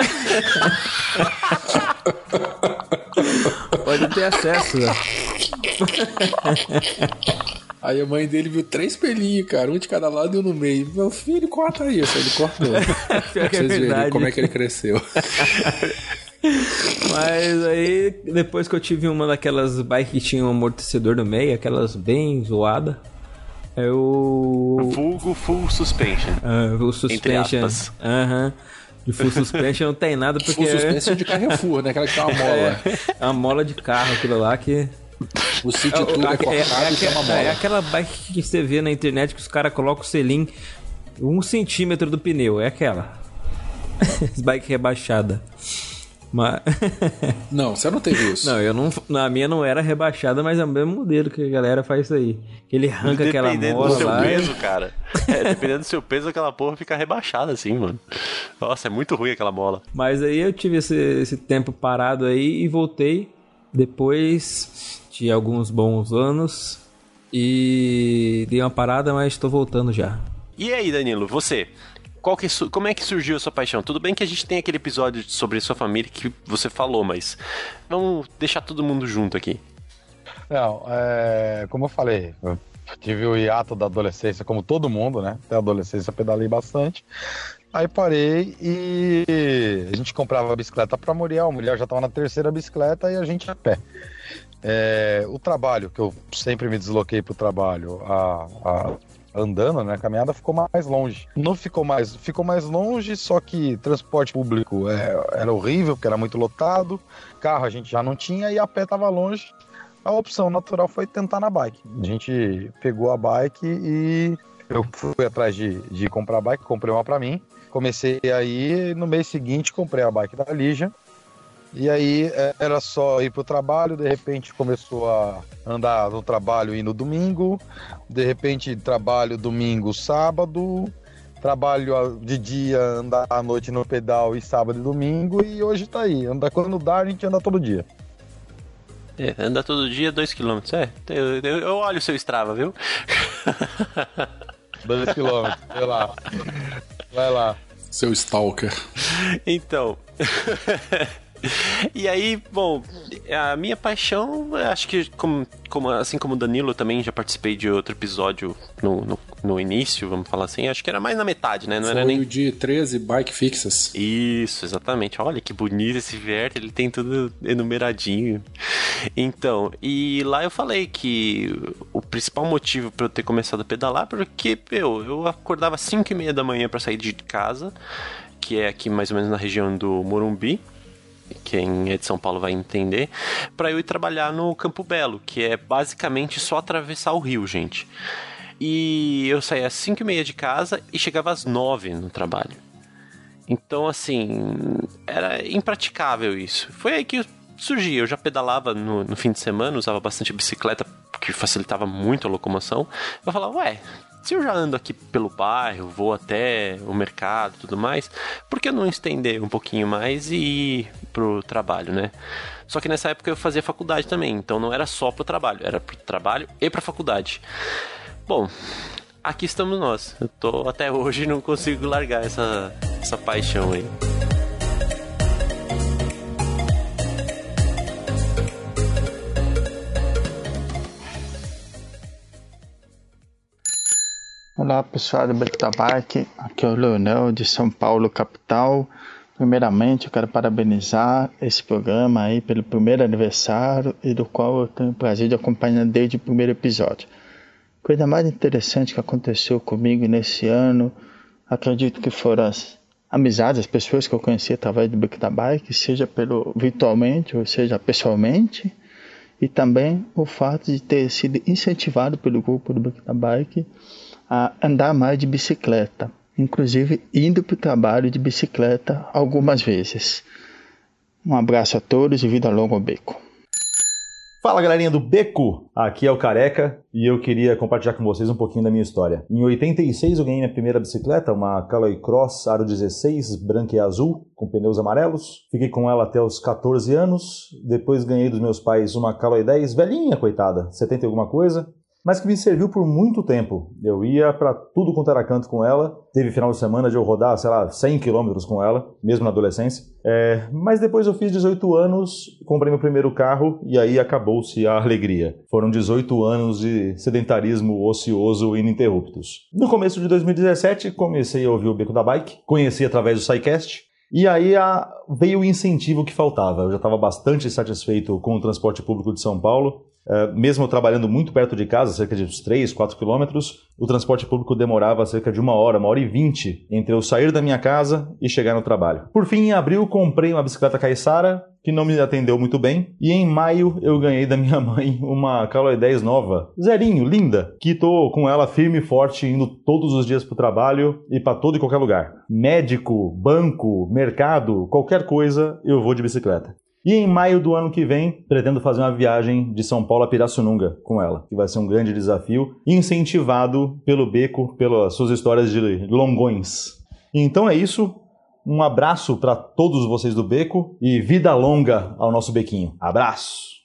Pode ter acesso, né? Aí a mãe dele viu três pelinhos, cara, um de cada lado e um no meio. Meu filho, corta isso. Ele cortou. pra é vocês verem como é que ele cresceu. Mas aí, depois que eu tive uma daquelas bikes que tinha um amortecedor no meio, aquelas bem zoada, eu. Vulgo full suspension. Ah, full suspension. Aham. Uhum. De full suspension não tem nada porque. Full suspension de Carrefour, né? Aquela que tem uma mola. É, é uma mola de carro, aquilo lá que O City Tour é, é, cortado é, uma aquela, é aquela bike que você vê na internet que os caras colocam o selim um centímetro do pneu. É aquela. bike rebaixada. Mas... Não, você não teve isso. Não, eu não. Na minha não era rebaixada, mas é o mesmo modelo que a galera faz isso aí. Ele arranca aquela Dependendo mola do seu lá. peso, cara. É, dependendo do seu peso, aquela porra fica rebaixada assim, mano. Nossa, é muito ruim aquela mola. Mas aí eu tive esse, esse tempo parado aí e voltei depois de alguns bons anos. E dei uma parada, mas tô voltando já. E aí, Danilo, você? Qual que, como é que surgiu a sua paixão? Tudo bem que a gente tem aquele episódio sobre sua família que você falou, mas vamos deixar todo mundo junto aqui. Não, é, como eu falei, eu tive o hiato da adolescência, como todo mundo, né? Até a adolescência pedalei bastante. Aí parei e a gente comprava a bicicleta para Muriel. A mulher já estava na terceira bicicleta e a gente a pé. É, o trabalho, que eu sempre me desloquei para o trabalho a, a- andando, né? A caminhada ficou mais longe. Não ficou mais, ficou mais longe, só que transporte público é, era horrível, porque era muito lotado. Carro a gente já não tinha e a pé estava longe a opção natural foi tentar na bike. A gente pegou a bike e eu fui atrás de, de comprar a bike, comprei uma para mim. Comecei aí, no mês seguinte comprei a bike da Lígia. E aí é, era só ir pro trabalho, de repente começou a andar no trabalho e no domingo, de repente trabalho domingo, sábado, trabalho a- de dia, andar à noite no pedal e sábado e domingo, e hoje tá aí. Anda quando dá, a gente anda todo dia. É, anda todo dia 2km. É, eu, eu, eu olho o seu Strava, viu? 2 quilômetros, sei lá. Vai lá. Seu Stalker. Então. e aí, bom, a minha paixão, acho que como, como- assim como o Danilo, também já participei de outro episódio no, no, no início, vamos falar assim. Acho que era mais na metade, né? Não Foi era nem o de 13 bike fixas. Isso, exatamente. Olha que bonito esse Verta, ele tem tudo enumeradinho. Então, e lá eu falei que o principal motivo para eu ter começado a pedalar porque, meu, eu acordava às 5 e meia da manhã para sair de casa, que é aqui mais ou menos na região do Morumbi. Quem é de São Paulo vai entender, para eu ir trabalhar no Campo Belo, que é basicamente só atravessar o rio, gente. E eu saía às 5 e meia de casa e chegava às 9 no trabalho. Então, assim, era impraticável isso. Foi aí que surgiu. Eu já pedalava no, no fim de semana, usava bastante bicicleta, que facilitava muito a locomoção. Eu falava, ué, se eu já ando aqui pelo bairro, vou até o mercado e tudo mais, por que não estender um pouquinho mais e ir pro trabalho, né? Só que nessa época eu fazia faculdade também, então não era só pro trabalho, era pro trabalho e pra faculdade. Bom, aqui estamos nós. Eu tô até hoje não consigo largar essa, essa paixão aí. Olá pessoal do Bike, aqui é o Leonel de São Paulo, capital. Primeiramente eu quero parabenizar esse programa aí pelo primeiro aniversário e do qual eu tenho o prazer de acompanhar desde o primeiro episódio. Coisa mais interessante que aconteceu comigo nesse ano, acredito que foram as amizades, as pessoas que eu conheci através do Bike, seja pelo virtualmente ou seja pessoalmente, e também o fato de ter sido incentivado pelo grupo do da Bike a andar mais de bicicleta, inclusive indo para o trabalho de bicicleta algumas vezes. Um abraço a todos e vida longa ao beco. Fala galerinha do Beco, aqui é o Careca e eu queria compartilhar com vocês um pouquinho da minha história. Em 86 eu ganhei minha primeira bicicleta, uma Caloi Cross Aro 16, branca e azul, com pneus amarelos. Fiquei com ela até os 14 anos, depois ganhei dos meus pais uma Caloi 10, velhinha coitada, 70 e alguma coisa, mas que me serviu por muito tempo. Eu ia para tudo quanto era canto com ela. Teve final de semana de eu rodar, sei lá, 100 km com ela, mesmo na adolescência. É, mas depois eu fiz 18 anos, comprei meu primeiro carro e aí acabou-se a alegria. Foram 18 anos de sedentarismo ocioso ininterruptos. No começo de 2017, comecei a ouvir o Beco da Bike, conheci através do SciCast. E aí a, veio o incentivo que faltava. Eu já estava bastante satisfeito com o transporte público de São Paulo. Uh, mesmo trabalhando muito perto de casa, cerca de uns 3, 4 quilômetros, o transporte público demorava cerca de uma hora, uma hora e vinte entre eu sair da minha casa e chegar no trabalho. Por fim, em abril, comprei uma bicicleta Caissara que não me atendeu muito bem. E em maio eu ganhei da minha mãe uma Caloi 10 nova, zerinho, linda, que tô com ela firme e forte indo todos os dias pro trabalho e para todo e qualquer lugar. Médico, banco, mercado, qualquer coisa, eu vou de bicicleta. E em maio do ano que vem, pretendo fazer uma viagem de São Paulo a Pirassununga com ela, que vai ser um grande desafio, incentivado pelo Beco, pelas suas histórias de longões. Então é isso. Um abraço para todos vocês do Beco e vida longa ao nosso Bequinho. Abraço!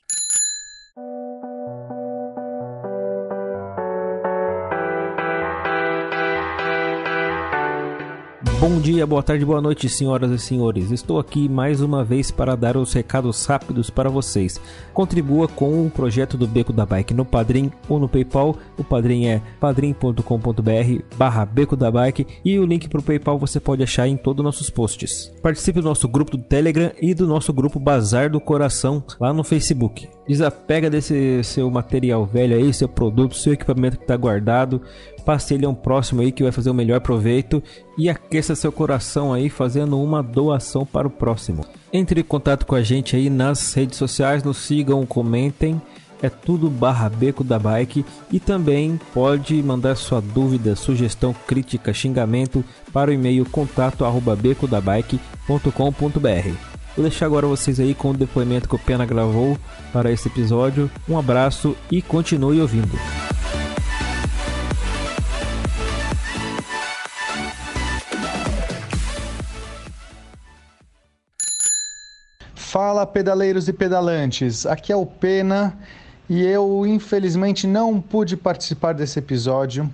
Bom dia, boa tarde, boa noite, senhoras e senhores. Estou aqui mais uma vez para dar os recados rápidos para vocês. Contribua com o projeto do Beco da Bike no Padrim ou no PayPal. O Padrim é padrim.com.br barra Beco da Bike e o link para o PayPal você pode achar em todos os nossos posts. Participe do nosso grupo do Telegram e do nosso grupo Bazar do Coração lá no Facebook. Desapega desse seu material velho aí, seu produto, seu equipamento que está guardado passe ele a um próximo aí que vai fazer o melhor proveito e aqueça seu coração aí fazendo uma doação para o próximo. Entre em contato com a gente aí nas redes sociais, nos sigam, comentem. É tudo barra beco da bike e também pode mandar sua dúvida, sugestão, crítica, xingamento para o e-mail contato arroba becodabike.com.br. Vou deixar agora vocês aí com o depoimento que o Pena gravou para esse episódio. Um abraço e continue ouvindo. Fala pedaleiros e pedalantes, aqui é o Pena e eu infelizmente não pude participar desse episódio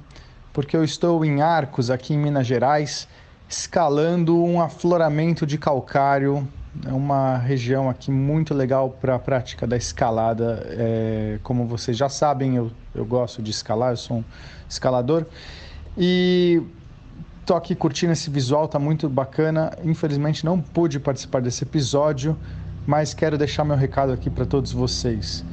porque eu estou em Arcos, aqui em Minas Gerais, escalando um afloramento de calcário, é uma região aqui muito legal para a prática da escalada. É, como vocês já sabem, eu, eu gosto de escalar, eu sou um escalador e Tô aqui curtindo esse visual, tá muito bacana. Infelizmente não pude participar desse episódio, mas quero deixar meu recado aqui para todos vocês.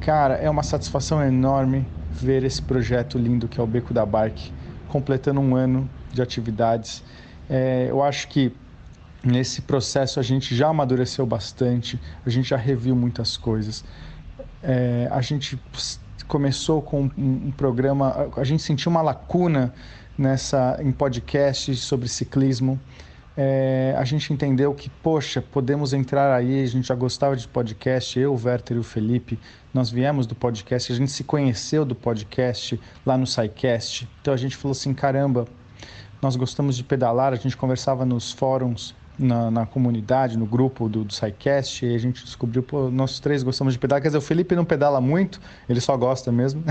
Cara, é uma satisfação enorme ver esse projeto lindo que é o Beco da Bike completando um ano de atividades. É, eu acho que nesse processo a gente já amadureceu bastante, a gente já reviu muitas coisas. É, a gente começou com um, um programa, a gente sentiu uma lacuna nessa em podcast sobre ciclismo é, a gente entendeu que, poxa, podemos entrar aí, a gente já gostava de podcast, eu, o Werther e o Felipe, nós viemos do podcast, a gente se conheceu do podcast lá no SciCast, então a gente falou assim, caramba, nós gostamos de pedalar, a gente conversava nos fóruns, na, na comunidade, no grupo do, do SciCast, e a gente descobriu, pô, nós três gostamos de pedalar, quer dizer, o Felipe não pedala muito, ele só gosta mesmo.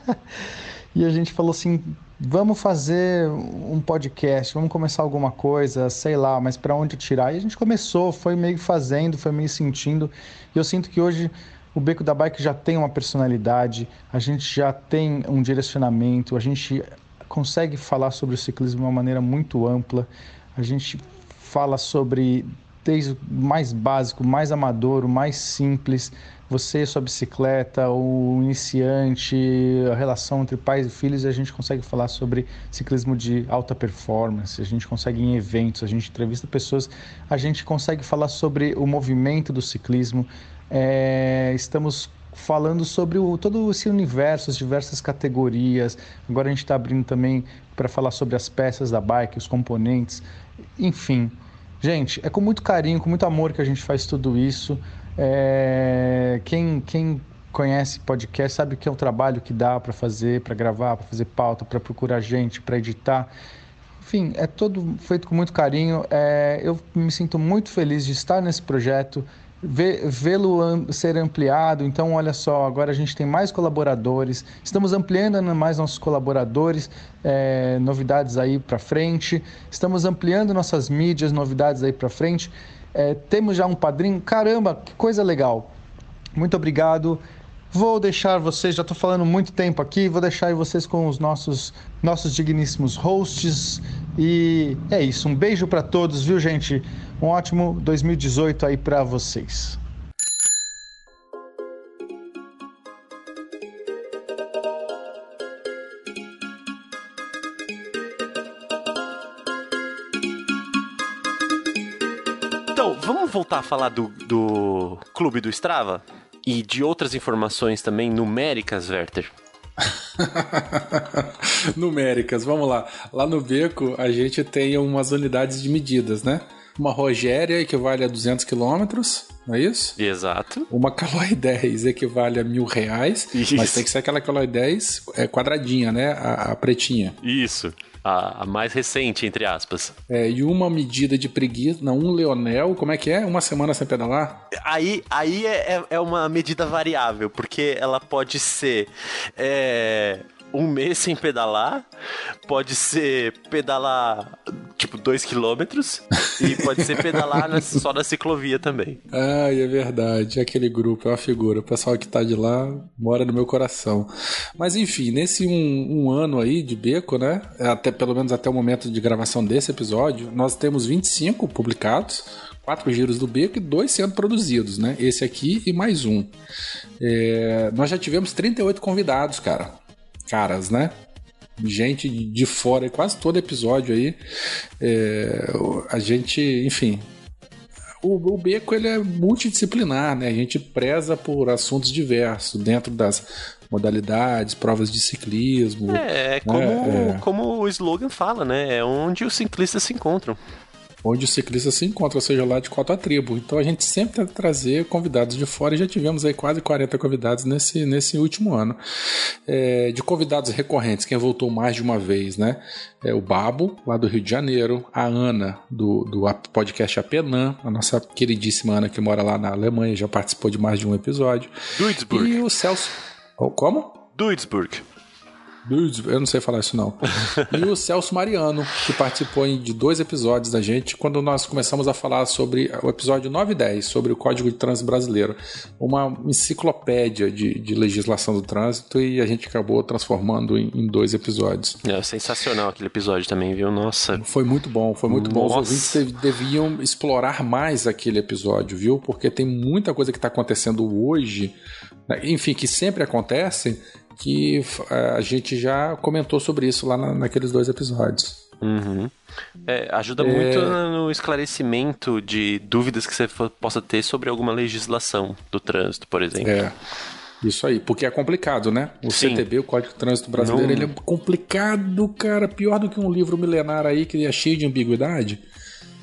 e a gente falou assim, vamos fazer um podcast, vamos começar alguma coisa, sei lá, mas para onde tirar? E a gente começou, foi meio fazendo, foi meio sentindo. E eu sinto que hoje o Beco da Bike já tem uma personalidade, a gente já tem um direcionamento, a gente consegue falar sobre o ciclismo de uma maneira muito ampla. A gente fala sobre desde o mais básico, mais amador, o mais simples, você sua bicicleta, o iniciante, a relação entre pais e filhos, a gente consegue falar sobre ciclismo de alta performance, a gente consegue em eventos, a gente entrevista pessoas, a gente consegue falar sobre o movimento do ciclismo, é, estamos falando sobre o, todo esse universo, as diversas categorias. Agora a gente está abrindo também para falar sobre as peças da bike, os componentes, enfim. Gente, é com muito carinho, com muito amor que a gente faz tudo isso. É, quem, quem conhece podcast sabe que é um trabalho que dá para fazer, para gravar, para fazer pauta, para procurar gente, para editar. Enfim, é todo feito com muito carinho. É, eu me sinto muito feliz de estar nesse projeto, vê-lo ser ampliado. Então, olha só, agora a gente tem mais colaboradores, estamos ampliando mais nossos colaboradores, é, novidades aí para frente, estamos ampliando nossas mídias, novidades aí para frente. É, temos já um padrinho. Caramba, que coisa legal. Muito obrigado. Vou deixar vocês, já estou falando muito tempo aqui, vou deixar vocês com os nossos, nossos digníssimos hosts. E é isso. Um beijo para todos, viu, gente? Um ótimo 2018 aí para vocês. Então vamos voltar a falar do, do Clube do Strava? E de outras informações também numéricas, Werther? Numéricas, vamos lá. Lá no Beco a gente tem umas unidades de medidas, né? Uma Rogéria equivale a 200 quilômetros, não é isso? Exato. Uma Caloi 10 equivale a mil reais, Isso. mas tem que ser aquela Caloi 10 é, quadradinha, né? A, a pretinha. Isso. A, a mais recente, entre aspas. É, e uma medida de preguiça, não, um Leonel, como é que é? Uma semana sem pedalar? Aí, aí é, é- é uma medida variável, porque ela pode ser é, um mês sem pedalar, pode ser pedalar tipo 2 quilômetros e pode ser pedalar na- só na ciclovia também. Ai, é verdade. Aquele grupo é uma figura. O pessoal que tá de lá mora no meu coração. Mas enfim, nesse um, um ano aí de beco, né? Até pelo menos até o momento de gravação desse episódio, nós temos 25 publicados. Quatro giros do beco e dois sendo produzidos, né? Esse aqui e mais um. É, nós já tivemos 38 convidados, cara. Caras, né? Gente de fora, quase todo episódio aí. É, a gente, enfim, o, o Beco ele é multidisciplinar, né? A gente preza por assuntos diversos, dentro das modalidades, provas de ciclismo. É, como, né? É, como o slogan fala, né? É onde os ciclistas se encontram. Onde os ciclistas se encontram, seja lá de qual a tribo. Então a gente sempre tenta trazer convidados de fora e já tivemos aí quase 40 convidados nesse, nesse último ano. É, de convidados recorrentes, quem voltou mais de uma vez, né? É o Babo, lá do Rio de Janeiro, a Ana, do, do podcast Apenan, a nossa queridíssima Ana que mora lá na Alemanha, já participou de mais de um episódio. Duisburg. E o Celso. Oh, como? Duisburg. Eu não sei falar isso não. E o Celso Mariano, que participou de dois episódios da gente, quando nós começamos a falar sobre o episódio 9 e 10, sobre o Código de Trânsito Brasileiro. Uma enciclopédia de, de legislação do trânsito e a gente acabou transformando em, em dois episódios. É sensacional aquele episódio também, viu? Nossa. Foi muito bom, foi muito bom. Os Nossa. ouvintes dev- deviam explorar mais aquele episódio, viu? Porque tem muita coisa que está acontecendo hoje? Enfim, que sempre acontece, que f- a gente já comentou sobre isso lá na- naqueles dois episódios. Uhum. É, ajuda É. muito no esclarecimento de dúvidas que você possa ter sobre alguma legislação do trânsito, por exemplo. É. Isso aí, porque é complicado, né? O Sim. CTB, o Código de Trânsito Brasileiro, Não- ele é complicado, cara. Pior do que um livro milenar aí que é cheio de ambiguidade.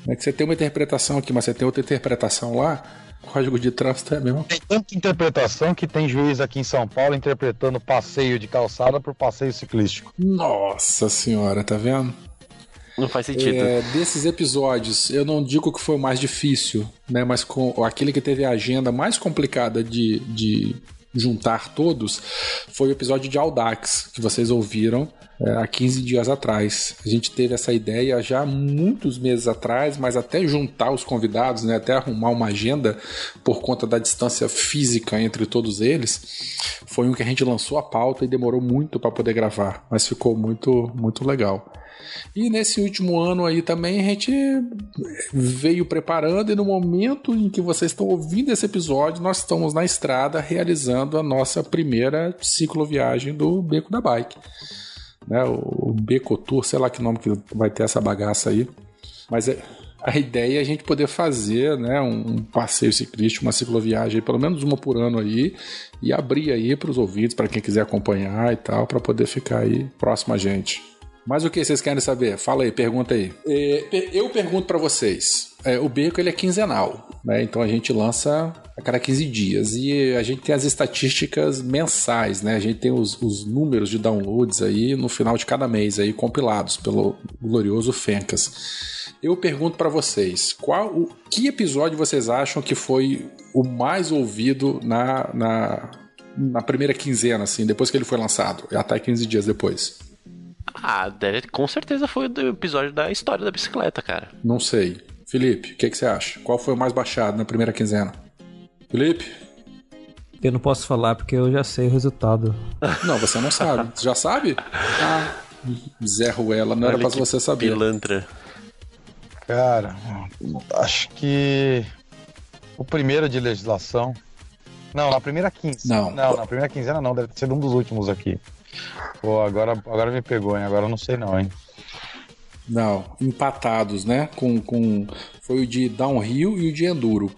Né? Que você tem uma interpretação aqui, mas você tem outra interpretação lá. O Código de Trânsito é mesmo. Tem tanta interpretação que tem juiz aqui em São Paulo interpretando passeio de calçada por passeio ciclístico. Nossa senhora, tá vendo? Não faz sentido. É, desses episódios, eu não digo que foi o mais difícil, né? Mas com aquele que teve a agenda mais complicada de, de juntar todos foi o episódio de Audax, que vocês ouviram é, há 15 dias atrás. A gente teve essa ideia já há muitos meses atrás, mas até juntar os convidados, né? Até arrumar uma agenda por conta da distância física entre todos eles, foi um que a gente lançou a pauta e demorou muito para poder gravar, mas ficou muito, muito legal. E nesse último ano aí também a gente veio preparando e no momento em que vocês estão ouvindo esse episódio, nós estamos na estrada realizando a nossa primeira cicloviagem do Beco da Bike. Né, o Beco Tour, sei lá que nome que vai ter essa bagaça aí. Mas é, a ideia é a gente poder fazer né, um passeio ciclístico, uma cicloviagem, pelo menos uma por ano aí, e abrir aí para os ouvintes, para quem quiser acompanhar e tal, para poder ficar aí próximo a gente. Mas o que vocês querem saber? Fala aí, pergunta aí. É, Eu pergunto para vocês. É, o Beco ele é quinzenal, né? Então a gente lança a cada 15 dias e a gente tem as estatísticas mensais, né? A gente tem os, os números de downloads aí no final de cada mês aí compilados pelo glorioso Fencas. Eu pergunto para vocês, qual o que episódio vocês acham que foi o mais ouvido na, na, na primeira quinzena, assim, depois que ele foi lançado, até 15 dias depois? Ah, deve- com certeza foi do episódio da história da bicicleta, cara. Não sei. Felipe, o que, que você acha? Qual foi o mais baixado na primeira quinzena? Felipe? Eu não posso falar porque eu já sei o resultado. Não, você não sabe. Você já sabe? Ah, Zé Ruela, não era Olha pra que você saber. Pilantra. Cara, acho que o primeiro de legislação. Não, na primeira quinzena. Não. Não, na primeira quinzena não, deve ter sido um dos últimos aqui. Pô, agora, agora me pegou, hein? Agora eu não sei não, hein? Não, empatados, né? Com, com... foi o de downhill e o de enduro.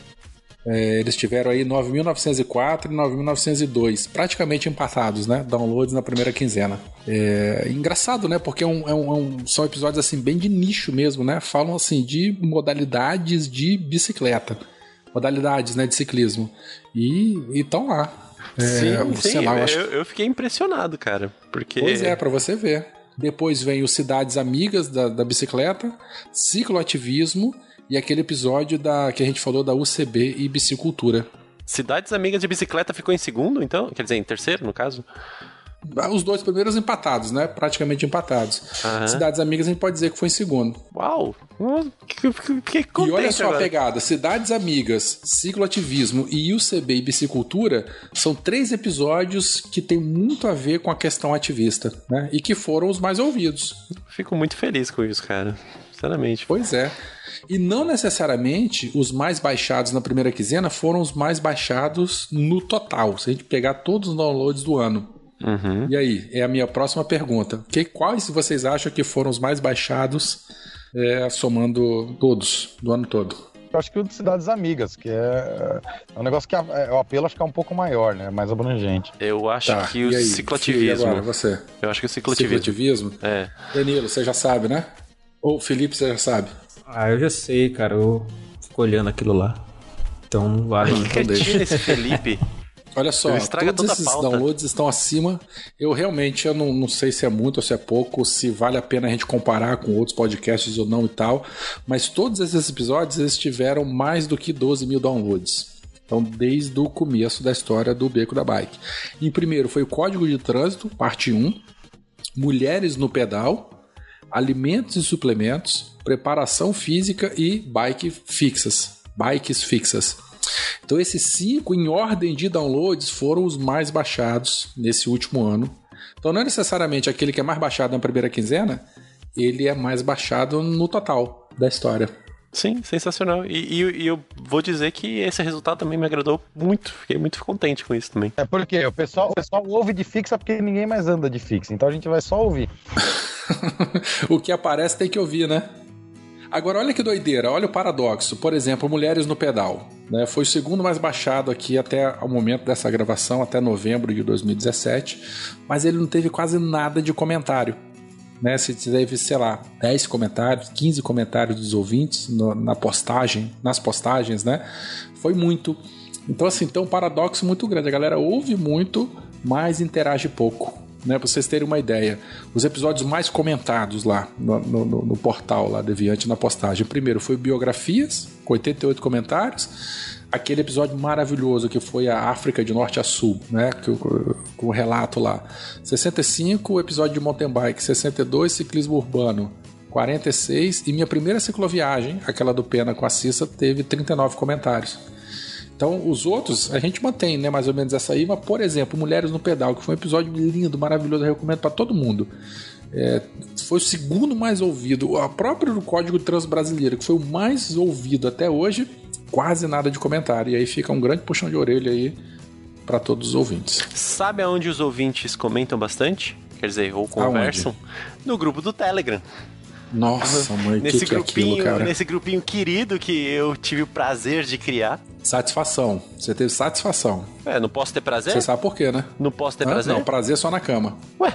É, eles tiveram aí 9.904 e 9.902, praticamente empatados, né? Downloads na primeira quinzena. É engraçado, né? Porque é um, é é um, são episódios assim bem de nicho mesmo, né? Falam assim de modalidades de bicicleta, modalidades, né, de ciclismo. E estão lá. É, sim, sim lá, eu, acho... eu, fiquei impressionado, cara. Porque... Pois é, para você ver. Depois vem o Cidades Amigas da, da Bicicleta, Cicloativismo e aquele episódio da que a gente falou da UCB e bicicultura. Cidades Amigas de Bicicleta ficou em segundo, então? Quer dizer, em terceiro, no caso? Os dois primeiros empatados, né? Praticamente empatados. Uhum. Cidades Amigas a gente pode dizer que foi em segundo. Uau! Que, que, que e olha só agora. a pegada: Cidades Amigas, Cicloativismo e UCB e Bicicultura são três episódios que têm muito a ver com a questão ativista, né? E que foram os mais ouvidos. Fico muito feliz com isso, cara. Sinceramente. Pois é. E não necessariamente os mais baixados na primeira quinzena foram os mais baixados no total. Se a gente pegar todos os downloads do ano. Uhum. E aí, é a minha próxima pergunta. Que, quais vocês acham que foram os mais baixados, é, somando todos, do ano todo? Eu acho que o de Cidades Amigas, que é, é um negócio que é, o apelo acho que é um pouco maior, né? Mais abrangente. Eu acho tá, que o aí, cicloativismo. Agora, você? Eu acho que o cicloativismo. Cicloativismo? É. Danilo, você já sabe, né? Ou Felipe, você já sabe? Ah, eu já sei, cara. Eu fico olhando aquilo lá. Então não vale. Então deixa. esse Felipe. Olha só, todos esses downloads estão acima. Eu realmente eu não, não sei se é muito ou se é pouco, se vale a pena a gente comparar com outros podcasts ou não e tal. Mas todos esses episódios eles tiveram mais do que 12 mil downloads. Então, desde o começo da história do Beco da Bike. Em primeiro foi o Código de Trânsito, parte 1. Mulheres no Pedal. Alimentos e suplementos. Preparação física e bike fixas. Bikes fixas. Então, esses cinco, em ordem de downloads, foram os mais baixados nesse último ano. Então, não é necessariamente aquele que é mais baixado na primeira quinzena, ele é mais baixado no total da história. Sim, sensacional. E, e, e, eu vou dizer que esse resultado também me agradou muito. Fiquei muito contente com isso também. É porque o pessoal, o pessoal ouve de fixa porque ninguém mais anda de fixa. Então a gente vai só ouvir. o que aparece tem que ouvir, né? Agora, olha que doideira, olha o paradoxo. Por exemplo, Mulheres no Pedal. Né? Foi o segundo mais baixado aqui até o momento dessa gravação, até novembro de 2017, mas ele não teve quase nada de comentário. Né? Se teve, sei lá, 10 comentários, 15 comentários dos ouvintes no, na postagem, nas postagens, né? Foi muito. Então, assim, tem um paradoxo muito grande. A galera ouve muito, mas interage pouco né? Vocês terem uma ideia. Os episódios mais comentados lá no, no, no portal lá Deviante na postagem. O primeiro foi Biografias, com 88 comentários aquele episódio maravilhoso que foi a África de Norte a Sul, né? Com o relato lá. 65, o episódio de mountain bike. 62, ciclismo urbano. 46, e minha primeira cicloviagem, aquela do Pena com a Cissa, teve 39 comentários. Então, os outros, a gente mantém, né, mais ou menos essa aí, mas, por exemplo, Mulheres no Pedal, que foi um episódio lindo, maravilhoso, eu recomendo para todo mundo. É, foi o segundo mais ouvido. A própria do Código Trans Brasileiro, que foi o mais ouvido até hoje, quase nada de comentário. E aí fica um grande puxão de orelha aí para todos os ouvintes. Sabe aonde os ouvintes comentam bastante? Quer dizer, ou conversam? Aonde? No grupo do Telegram. Nossa, mãe, nesse que grupinho, que é aquilo, cara? Nesse grupinho querido que eu tive o prazer de criar. Satisfação. Você teve satisfação. É, não posso ter prazer? Você sabe por quê, né? Não posso ter prazer? Não, prazer só na cama. Ué,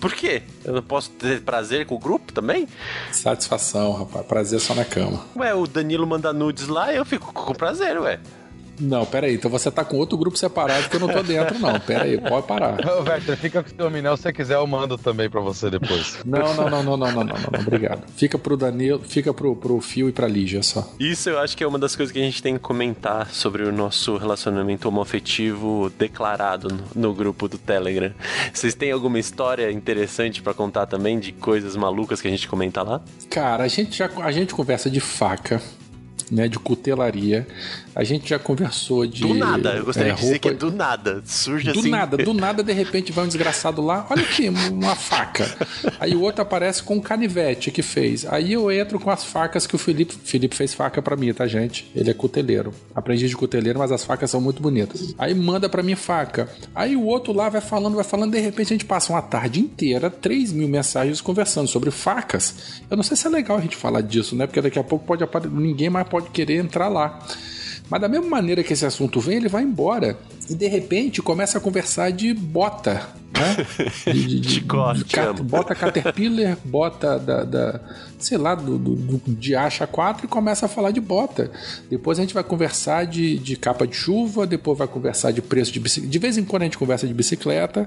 por quê? Eu não posso ter prazer com o grupo também? Satisfação, rapaz. Prazer só na cama. Ué, o Danilo manda nudes lá e eu fico com prazer, ué. Não, peraí. Então você tá com outro grupo separado que eu não tô dentro, não. Peraí, pode parar. Ô, Werther, fica com o seu Minel. Se você quiser, eu mando também pra você depois. Não, não, não, não, não, não, não, não, Obrigado. Fica pro Danilo, fica pro, pro Fio e pra Lígia só. Isso eu acho que é uma das coisas que a gente tem que comentar sobre o nosso relacionamento homoafetivo declarado no, no grupo do Telegram. Vocês têm alguma história interessante para contar também de coisas malucas que a gente comenta lá? Cara, a gente já a gente conversa de faca né, de cutelaria. A gente já conversou de. Do nada, eu gostaria é, de dizer que é do nada. Surge do assim. nada, do nada, de repente vai um desgraçado lá, olha aqui, uma faca. Aí o outro aparece com um canivete que fez. Aí eu entro com as facas que o Felipe. Felipe fez faca pra mim, tá, gente? Ele é cuteleiro. Aprendi de cuteleiro, mas as facas são muito bonitas. Aí manda pra mim faca. Aí o outro lá vai falando, vai falando, de repente a gente passa uma tarde inteira, 3 mil mensagens conversando sobre facas. Eu não sei se é legal a gente falar disso, né? Porque daqui a pouco pode apare- ninguém mais pode querer entrar lá. Mas da mesma maneira que esse assunto vem, ele vai embora. E de repente começa a conversar de bota. Né? De, de, de, de cat- bota Caterpillar, bota da, da- sei lá, do, do, do- de Acha 4 e começa a falar de bota. Depois a gente vai conversar de, de capa de chuva, depois vai conversar de preço de bicicleta. De vez em quando a gente conversa de bicicleta,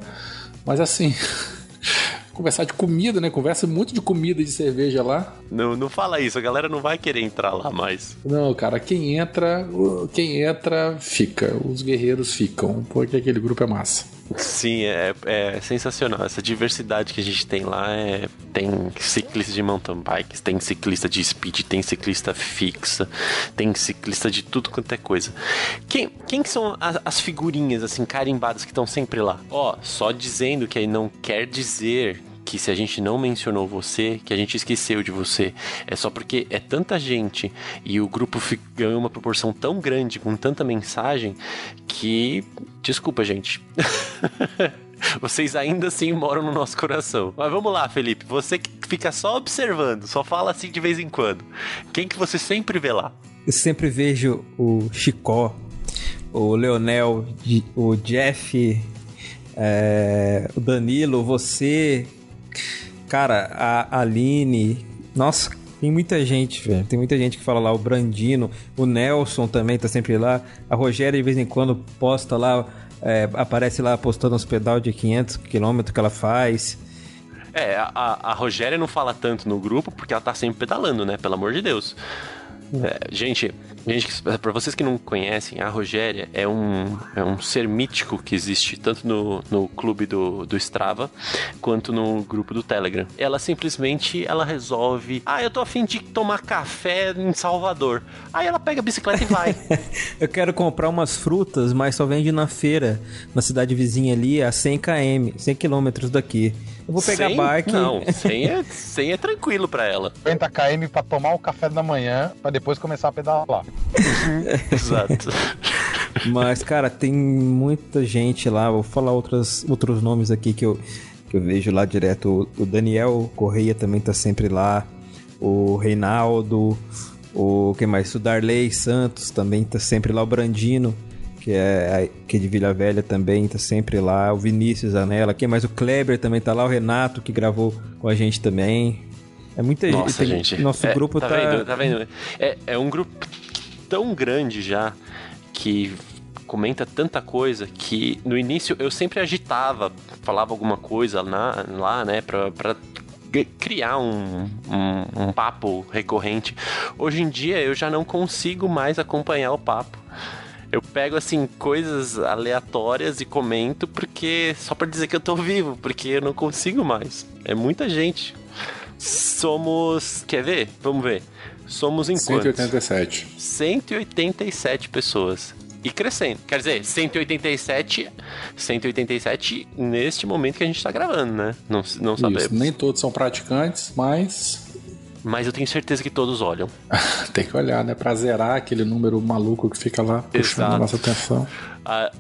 mas assim. conversar de comida, né? Conversa muito de comida e de cerveja lá. Não, não fala isso, a galera não vai querer entrar lá mais. Não, cara, quem entra, quem entra fica. Os guerreiros ficam, porque aquele grupo é massa. Sim, é, é sensacional. Essa diversidade que a gente tem lá é. Tem ciclista de mountain bikes, tem ciclista de speed, tem ciclista fixa, tem ciclista de tudo quanto é coisa. Quem, quem que são as, as figurinhas assim carimbadas que estão sempre lá? Ó, só dizendo que aí não quer dizer que se a gente não mencionou você, que a gente esqueceu de você. É só porque é tanta gente e o grupo ganhou uma proporção tão grande, com tanta mensagem, que. Desculpa, gente. Vocês ainda assim moram no nosso coração. Mas vamos lá, Felipe. Você que fica só observando, só fala assim de vez em quando. Quem que você sempre vê lá? Eu sempre vejo o Chicó, o Leonel, o Jeff, é, o Danilo, você, cara, a Aline. Nossa, tem muita gente, velho. Tem muita gente que fala lá, o Brandino, o Nelson também tá sempre lá. A Rogéria de vez em quando posta lá, é, aparece lá postando uns pedal de 500 km que ela faz. É, a- a Rogéria não fala tanto no grupo porque ela tá sempre pedalando, né? Pelo amor de Deus. É, gente, gente, para vocês que não conhecem, a Rogéria é um, é um ser mítico que existe tanto no, no clube do, do Strava quanto no grupo do Telegram. Ela simplesmente ela resolve, ah, eu tô afim de tomar café em Salvador. Aí ela pega a bicicleta e vai. Eu quero comprar umas frutas, mas só vende na feira, na cidade vizinha ali, a 100 km, 100 km daqui. Eu vou pegar 100? bike. Não, 100 é, 100 é tranquilo pra ela. 50 km pra tomar o café da manhã, pra depois começar a pedalar. Exato. Mas, cara, tem muita gente lá. Vou falar outras, outros nomes aqui que eu, que eu vejo lá direto. O Daniel Correia também tá sempre lá. O Reinaldo. O que mais? O Darley Santos também tá sempre lá. O Brandino, que é, que é de Vila Velha também, tá sempre lá. O Vinícius Anela. Quem mais? O Kleber também tá lá. O Renato, que gravou com a gente também. É muita Nossa, tem- gente. Nosso É, grupo tá. tá. Vendo, tá vendo? É, é um grupo tão grande já que comenta tanta coisa que no início eu sempre agitava, falava alguma coisa na- lá, né, pra. pra criar um, um, um papo recorrente. Hoje em dia eu já não consigo mais acompanhar o papo. Eu pego assim coisas aleatórias e comento porque só pra dizer que eu tô vivo, porque eu não consigo mais. É muita gente. Somos, quer ver? Vamos ver. Somos em quantos? 187. 187 pessoas. E crescendo. Quer dizer, 187, 187 neste momento que a gente tá gravando, né? Não, não sabemos. Isso, nem todos são praticantes, mas Mas eu tenho certeza que todos olham. tem que olhar, né? Pra zerar aquele número maluco que fica lá puxando Exato. a nossa atenção. A-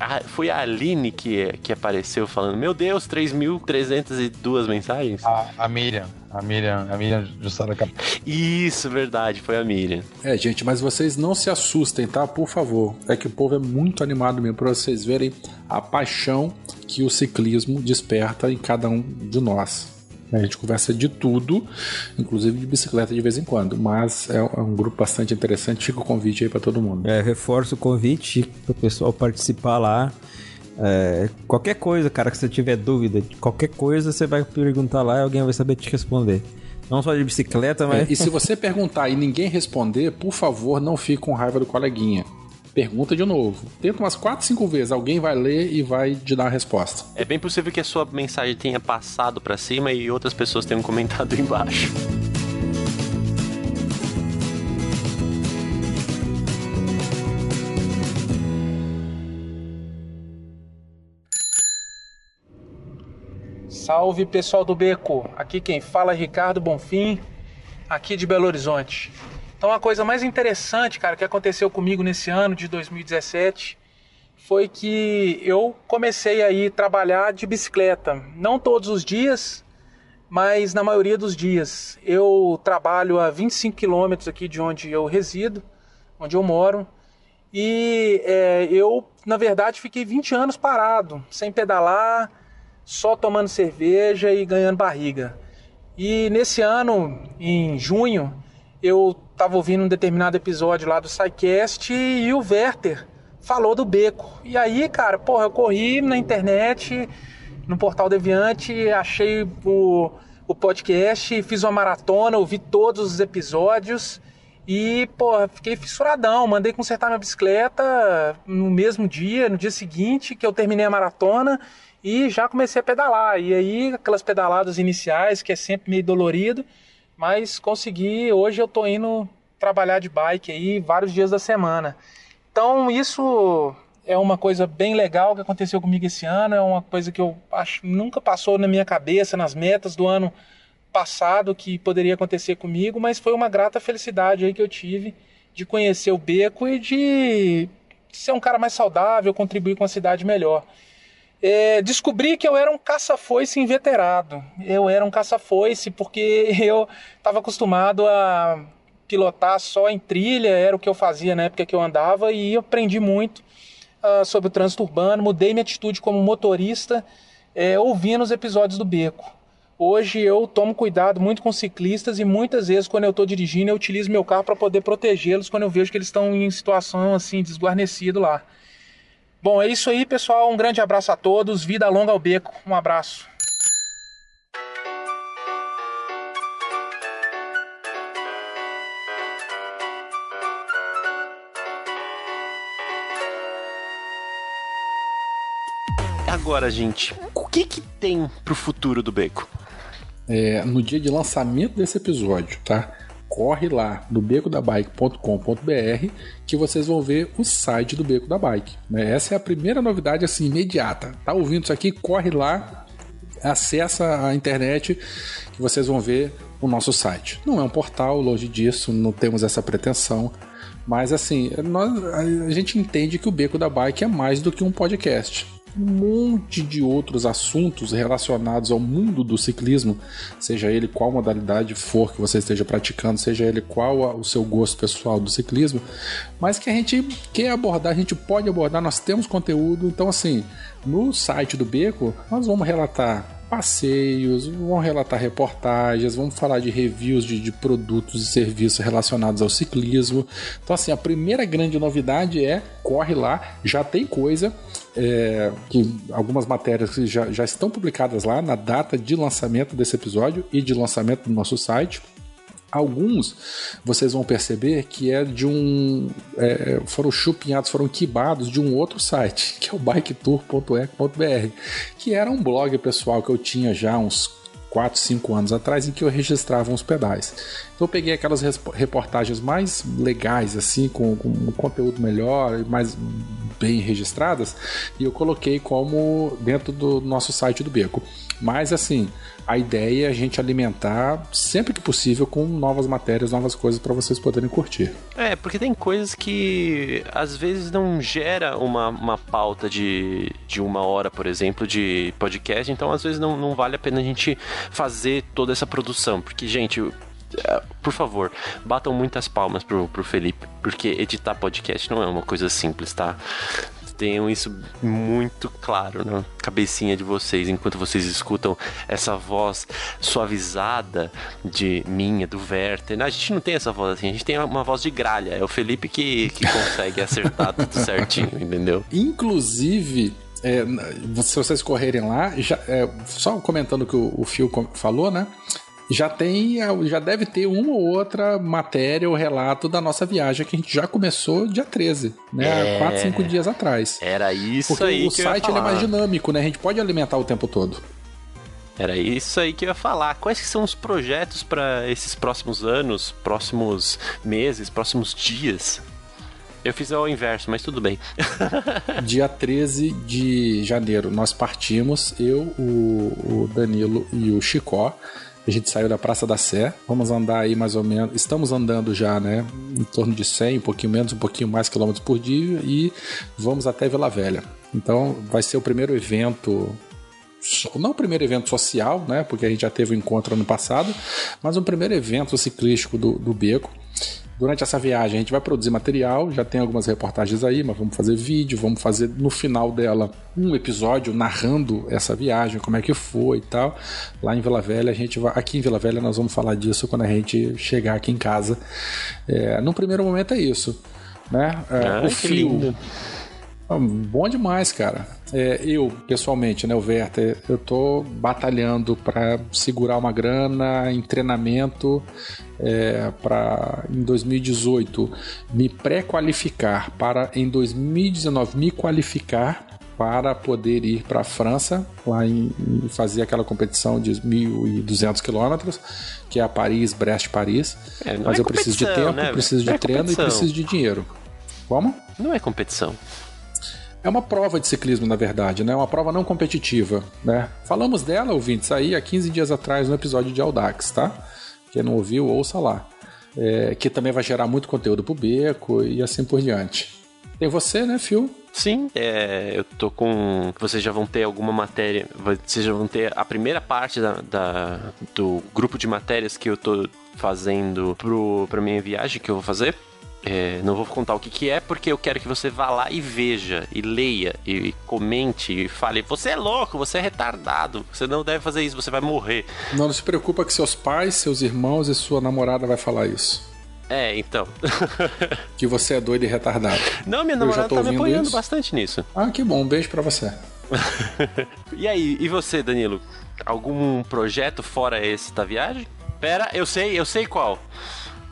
a- foi a Aline que, que apareceu falando: Meu Deus, 3.302 mensagens? A, a Miriam, a Miriam, a Miriam Jussara Cap... Isso, verdade, foi a Miriam. É, gente, mas vocês não se assustem, tá? Por favor. É que o povo é muito animado mesmo, pra vocês verem a paixão que o ciclismo desperta em cada um de nós. A gente conversa de tudo, inclusive de bicicleta de vez em quando, mas é um é grupo bastante interessante. Fica o convite aí pra todo mundo. É, reforço o convite pro pessoal participar lá. É, qualquer coisa, cara, que você tiver dúvida, de qualquer coisa você vai perguntar lá e alguém vai saber te responder. Não só de bicicleta, mas. É, e se você perguntar e ninguém responder, por favor, não fique com raiva do coleguinha. Pergunta de novo. Tenta umas 4, 5 vezes. Alguém vai ler e vai te dar a resposta. É bem possível que a sua mensagem tenha passado para cima e outras pessoas tenham comentado embaixo. Salve pessoal do Beco, aqui quem fala é Ricardo Bonfim, aqui de Belo Horizonte. Então a coisa mais interessante, cara, que aconteceu comigo nesse ano de 2017 foi que eu comecei aí trabalhar de bicicleta, não todos os dias, mas na maioria dos dias. Eu trabalho a 25 quilômetros aqui de onde eu resido, onde eu moro, e é, eu, na verdade, fiquei 20 anos parado, sem pedalar, só tomando cerveja e ganhando barriga. E nesse ano, em junho, eu estava ouvindo um determinado episódio lá do SciCast e o Werther falou do beco. E aí, cara, porra, eu corri na internet, no portal Deviante, achei o, o podcast, fiz uma maratona, ouvi todos os episódios e, porra, fiquei fissuradão. Mandei consertar minha bicicleta no mesmo dia, no dia seguinte que eu terminei a maratona e já comecei a pedalar. E aí, aquelas pedaladas iniciais, que é sempre meio dolorido, mas consegui. Hoje eu tô indo trabalhar de bike aí vários dias da semana. Então, isso é uma coisa bem legal que aconteceu comigo esse ano, é uma coisa que eu acho nunca passou na minha cabeça, nas metas do ano passado que poderia acontecer comigo, mas foi uma grata felicidade aí que eu tive de conhecer o beco e de ser um cara mais saudável, contribuir com a cidade melhor. É, descobri que eu era um caça-foice inveterado. Eu era um caça-foice porque eu estava acostumado a pilotar só em trilha, era o que eu fazia na época que eu andava e eu aprendi muito uh, sobre o trânsito urbano, mudei minha atitude como motorista é, ouvindo os episódios do Beco. Hoje eu tomo cuidado muito com ciclistas e muitas vezes quando eu estou dirigindo eu utilizo meu carro para poder protegê-los quando eu vejo que eles estão em situação assim desguarnecido lá. Bom, é isso aí, pessoal. Um grande abraço a todos. Vida longa ao beco. Um abraço. Agora, gente, o que que tem pro futuro do Beco? É, no dia de lançamento desse episódio, tá? Corre lá no becodabike.com.br que vocês vão ver o site do Beco da Bike. Né? Essa é a primeira novidade assim imediata. Tá ouvindo isso aqui? Corre lá, acessa a internet que vocês vão ver o nosso site. Não é um portal, longe disso, não temos essa pretensão. Mas assim, nós, a gente entende que o Beco da Bike é mais do que um podcast um monte de outros assuntos relacionados ao mundo do ciclismo, seja ele qual modalidade for que você esteja praticando, seja ele qual o seu gosto pessoal do ciclismo, mas que a gente quer abordar, a gente pode abordar, nós temos conteúdo, então assim, no site do Beco, nós vamos relatar passeios, vão relatar reportagens, vamos falar de reviews de, de, produtos e serviços relacionados ao ciclismo. Então, assim, a primeira grande novidade é corre lá, já tem coisa. É, que algumas matérias já, já estão publicadas lá na data de lançamento desse episódio e de lançamento do nosso site. Alguns vocês vão perceber que é de um. É, foram chupinhados, foram quibados de um outro site, que é o biketour.ec.br, que era um blog pessoal que eu tinha já uns 4, 5 anos atrás em que eu registrava uns pedais. Então eu peguei aquelas reportagens mais legais, assim, com, com um conteúdo melhor, mais bem registradas, e eu coloquei como dentro do nosso site do Beco. Mas assim, a ideia é a gente alimentar sempre que possível com novas matérias, novas coisas para vocês poderem curtir. É, porque tem coisas que às vezes não gera uma, uma pauta de, de uma hora, por exemplo, de podcast, então às vezes não, não vale a pena a gente fazer toda essa produção, porque, gente, por favor, batam muitas palmas pro, pro Felipe, porque editar podcast não é uma coisa simples, tá? tenham isso muito claro na cabecinha de vocês enquanto vocês escutam essa voz suavizada de minha, do Werther. A gente não tem essa voz assim, a gente tem uma voz de gralha. É o Felipe que, que consegue acertar tudo certinho, entendeu? Inclusive, é, se vocês correrem lá, já, é, só comentando o que o, o Phil falou, né? Já tem, já deve ter uma ou outra matéria ou relato da nossa viagem que a gente já começou dia 13, né? É... 4, 5 dias atrás. Era isso Porque aí. O site é mais dinâmico, né? A gente pode alimentar o tempo todo. Era isso aí que eu ia falar. Quais são os projetos para esses próximos anos, próximos meses, próximos dias? Eu fiz ao inverso, mas tudo bem. Dia 13 de janeiro nós partimos, eu, o, o Danilo e o Chicó. A gente saiu da Praça da Sé, vamos andar aí mais ou menos, estamos andando já, né, em torno de 100, um pouquinho menos, um pouquinho mais quilômetros por dia e vamos até Vila Velha. Então vai ser o primeiro evento não o primeiro evento social, né? Porque a gente já teve o um encontro ano passado, mas um primeiro evento ciclístico do, do Beco. Durante essa viagem a gente vai produzir material, já tem algumas reportagens aí, mas vamos fazer vídeo, vamos fazer no final dela um episódio narrando essa viagem, como é que foi e tal. Lá em Vila Velha, a gente vai. Aqui em Vila Velha nós vamos falar disso quando a gente chegar aqui em casa. É, no primeiro momento é isso. Né? É, ah, o fio. Lindo. Bom demais, cara. É, eu, pessoalmente, né, o Werther, eu tô batalhando para segurar uma grana em treinamento é, para em 2018 me pré-qualificar para em 2019 me qualificar para poder ir para a França lá em, em, fazer aquela competição de 1.200 quilômetros que é a Paris Brest Paris. É, mas é eu preciso de tempo né? preciso de é treino e preciso de dinheiro. Como? Não é competição é uma prova de ciclismo, na verdade, né? Uma prova não competitiva, né? Falamos dela, ouvintes, aí há 15 dias atrás no episódio de Audax, tá? Quem não ouviu, ouça lá. É, que também vai gerar muito conteúdo pro Beco e assim por diante. Tem você, né, Phil? Sim, é, eu tô com. Vocês já vão ter alguma matéria. Vocês já vão ter a primeira parte da, da do grupo de matérias que eu tô fazendo pro, pra minha viagem que eu vou fazer. É, não vou contar o que, que é, porque eu quero que você vá lá e veja, e leia, e comente, e fale: Você é louco, você é retardado, você não deve fazer isso, você vai morrer. Não, não se preocupa que seus pais, seus irmãos e sua namorada vai falar isso. É, então. que você é doido e retardado. Não, minha namorada tá me apoiando isso. bastante nisso. Ah, que bom, um beijo pra você. e aí, e você, Danilo? Algum projeto fora esse da viagem? Pera, eu sei, eu sei qual.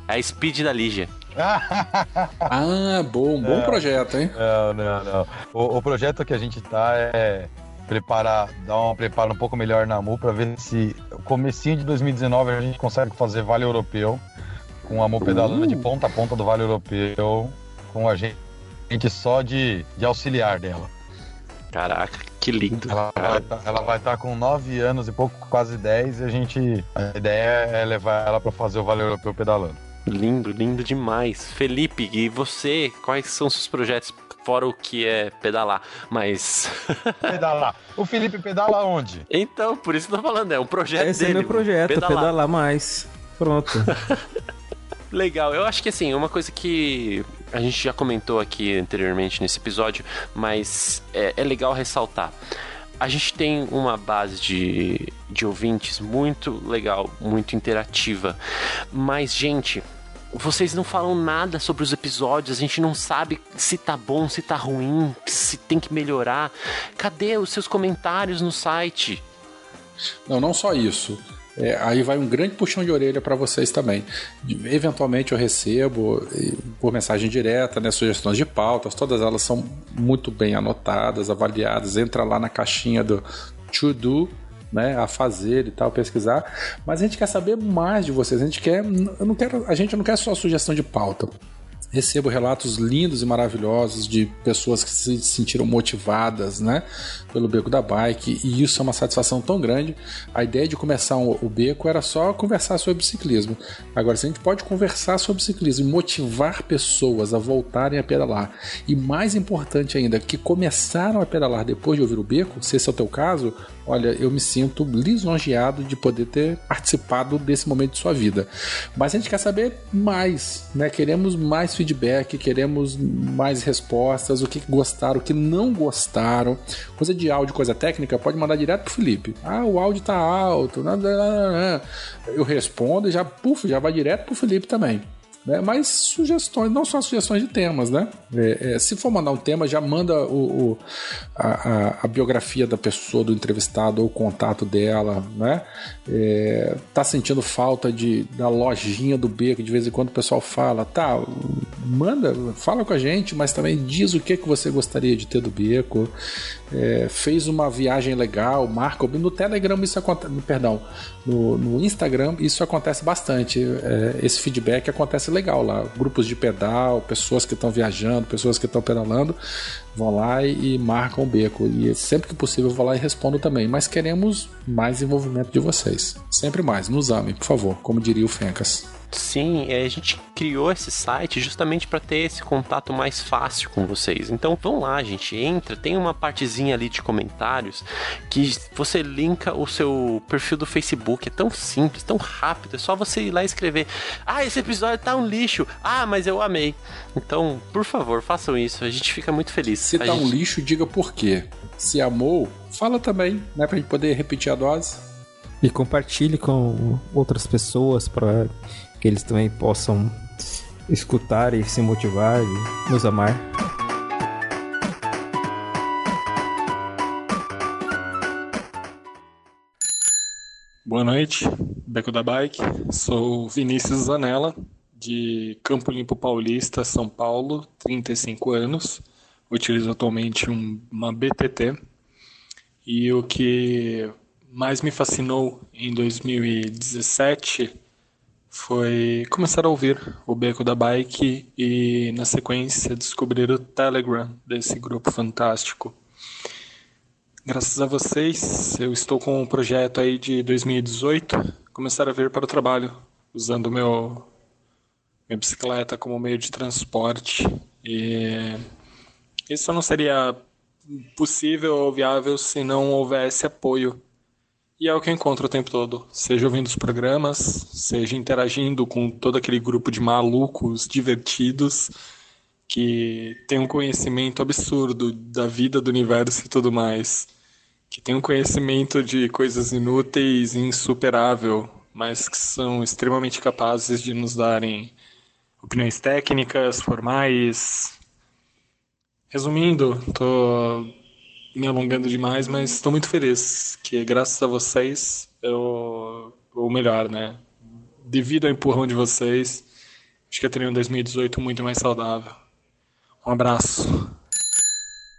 É a Speed da Lígia. ah, bom, bom não, projeto, hein? Não, não, não. O, o, projeto que a gente tá é preparar, dar um preparo um pouco melhor na MU para ver se comecinho de 2019 a gente consegue fazer Vale Europeu com a MU pedalando uh. de ponta a ponta do Vale Europeu com a gente, gente só de, de auxiliar dela. Caraca, que lindo. Ela vai, tá, ela vai estar tá com 9 anos e pouco, quase 10, e a gente. A ideia é levar ela para fazer o Vale Europeu pedalando. Lindo, lindo demais. Felipe, e você, quais são seus projetos fora o que é pedalar, mas. pedalar. O Felipe pedala onde? Então, por isso que eu tô falando, é um projeto Esse dele. é meu projeto, pedalar, pedalar mais. Pronto. Legal, eu acho que assim, uma coisa que a gente já comentou aqui anteriormente nesse episódio, mas é, é legal ressaltar a gente tem uma base de, de ouvintes muito legal, muito interativa. Mas, gente, vocês não falam nada sobre os episódios, a gente não sabe se tá bom, se tá ruim, se tem que melhorar. Cadê os seus comentários no site? Não, não só isso. É, aí vai um grande puxão de orelha para vocês também. Eventualmente eu recebo por mensagem direta, né, sugestões de pautas, todas elas são muito bem anotadas, avaliadas. Entra lá na caixinha do to do né, a fazer e tal, pesquisar. Mas a gente quer saber mais de vocês. A gente quer, eu não quero, a gente não quer só sugestão de pauta recebo relatos lindos e maravilhosos de pessoas que se sentiram motivadas, né, pelo Beco da Bike, e isso é uma satisfação tão grande. A ideia de começar o Beco era só conversar sobre ciclismo. Agora, se a gente pode conversar sobre ciclismo e motivar pessoas a voltarem a pedalar, e mais importante ainda, que começaram a pedalar depois de ouvir o Beco, se esse é o teu caso, olha, eu me sinto lisonjeado de poder ter participado desse momento de sua vida. Mas a gente quer saber mais, né? Queremos mais feedback, queremos mais respostas, o que gostaram, o que não gostaram. Coisa de áudio, coisa técnica, pode mandar direto pro Felipe. Ah, o áudio tá alto. Eu respondo e já, puf, já vai direto pro Felipe também né? Mas sugestões, não só sugestões de temas, né? É, é, se for mandar um tema, já manda o, o a, a, a, biografia da pessoa, do entrevistado, ou o contato dela, né? É, tá sentindo falta de, da lojinha do beco, de vez em quando o pessoal fala, tá, manda, fala com a gente, mas também diz o que, que você gostaria de ter do beco. É, fez uma viagem legal, marca no Telegram isso acontece, perdão, no, no Instagram isso acontece bastante, é, esse feedback acontece legal lá. Grupos de pedal, pessoas que estão viajando, pessoas que estão pedalando, vão lá e, e, marcam o beco. E sempre que possível eu vou lá e respondo também. Mas queremos mais envolvimento de vocês. Sempre mais. Nos amem, por favor, como diria o Fencas. Sim, é, a gente criou esse site justamente para ter esse contato mais fácil com vocês. Então vão lá, gente, entra, tem uma partezinha ali de comentários que você linka o seu perfil do Facebook. É tão simples, tão rápido, é só você ir lá e escrever: "Ah, esse episódio tá um lixo. Ah, mas eu amei". Então, por favor, façam isso. A gente fica muito feliz. Se a tá gente... um lixo, diga por quê. Se amou, fala também, né, pra gente poder repetir a dose. E compartilhe com outras pessoas para que eles também possam escutar e se motivar e nos amar. Boa noite, Beco da Bike. Sou Vinícius Zanella, de Campo Limpo Paulista, São Paulo, 35 anos. Utilizo atualmente um, uma BTT. E o que mais me fascinou em 2017 foi começar a ouvir o Beco da Bike e, na sequência, descobrir o Telegram desse grupo fantástico. Graças a vocês, eu estou com um projeto aí de 2018, começar a vir para o trabalho, usando meu minha bicicleta como meio de transporte. E isso não seria possível ou viável se não houvesse apoio e é o que eu encontro o tempo todo. Seja ouvindo os programas, seja interagindo com todo aquele grupo de malucos divertidos que tem um conhecimento absurdo da vida, do universo e tudo mais. Que tem um conhecimento de coisas inúteis e insuperável, mas que são extremamente capazes de nos darem opiniões técnicas, formais. Resumindo, tô me alongando demais, mas estou muito feliz que graças a vocês eu ou melhor, né? Devido ao empurrão de vocês, acho que eu teria um 2018 muito mais saudável. Um abraço.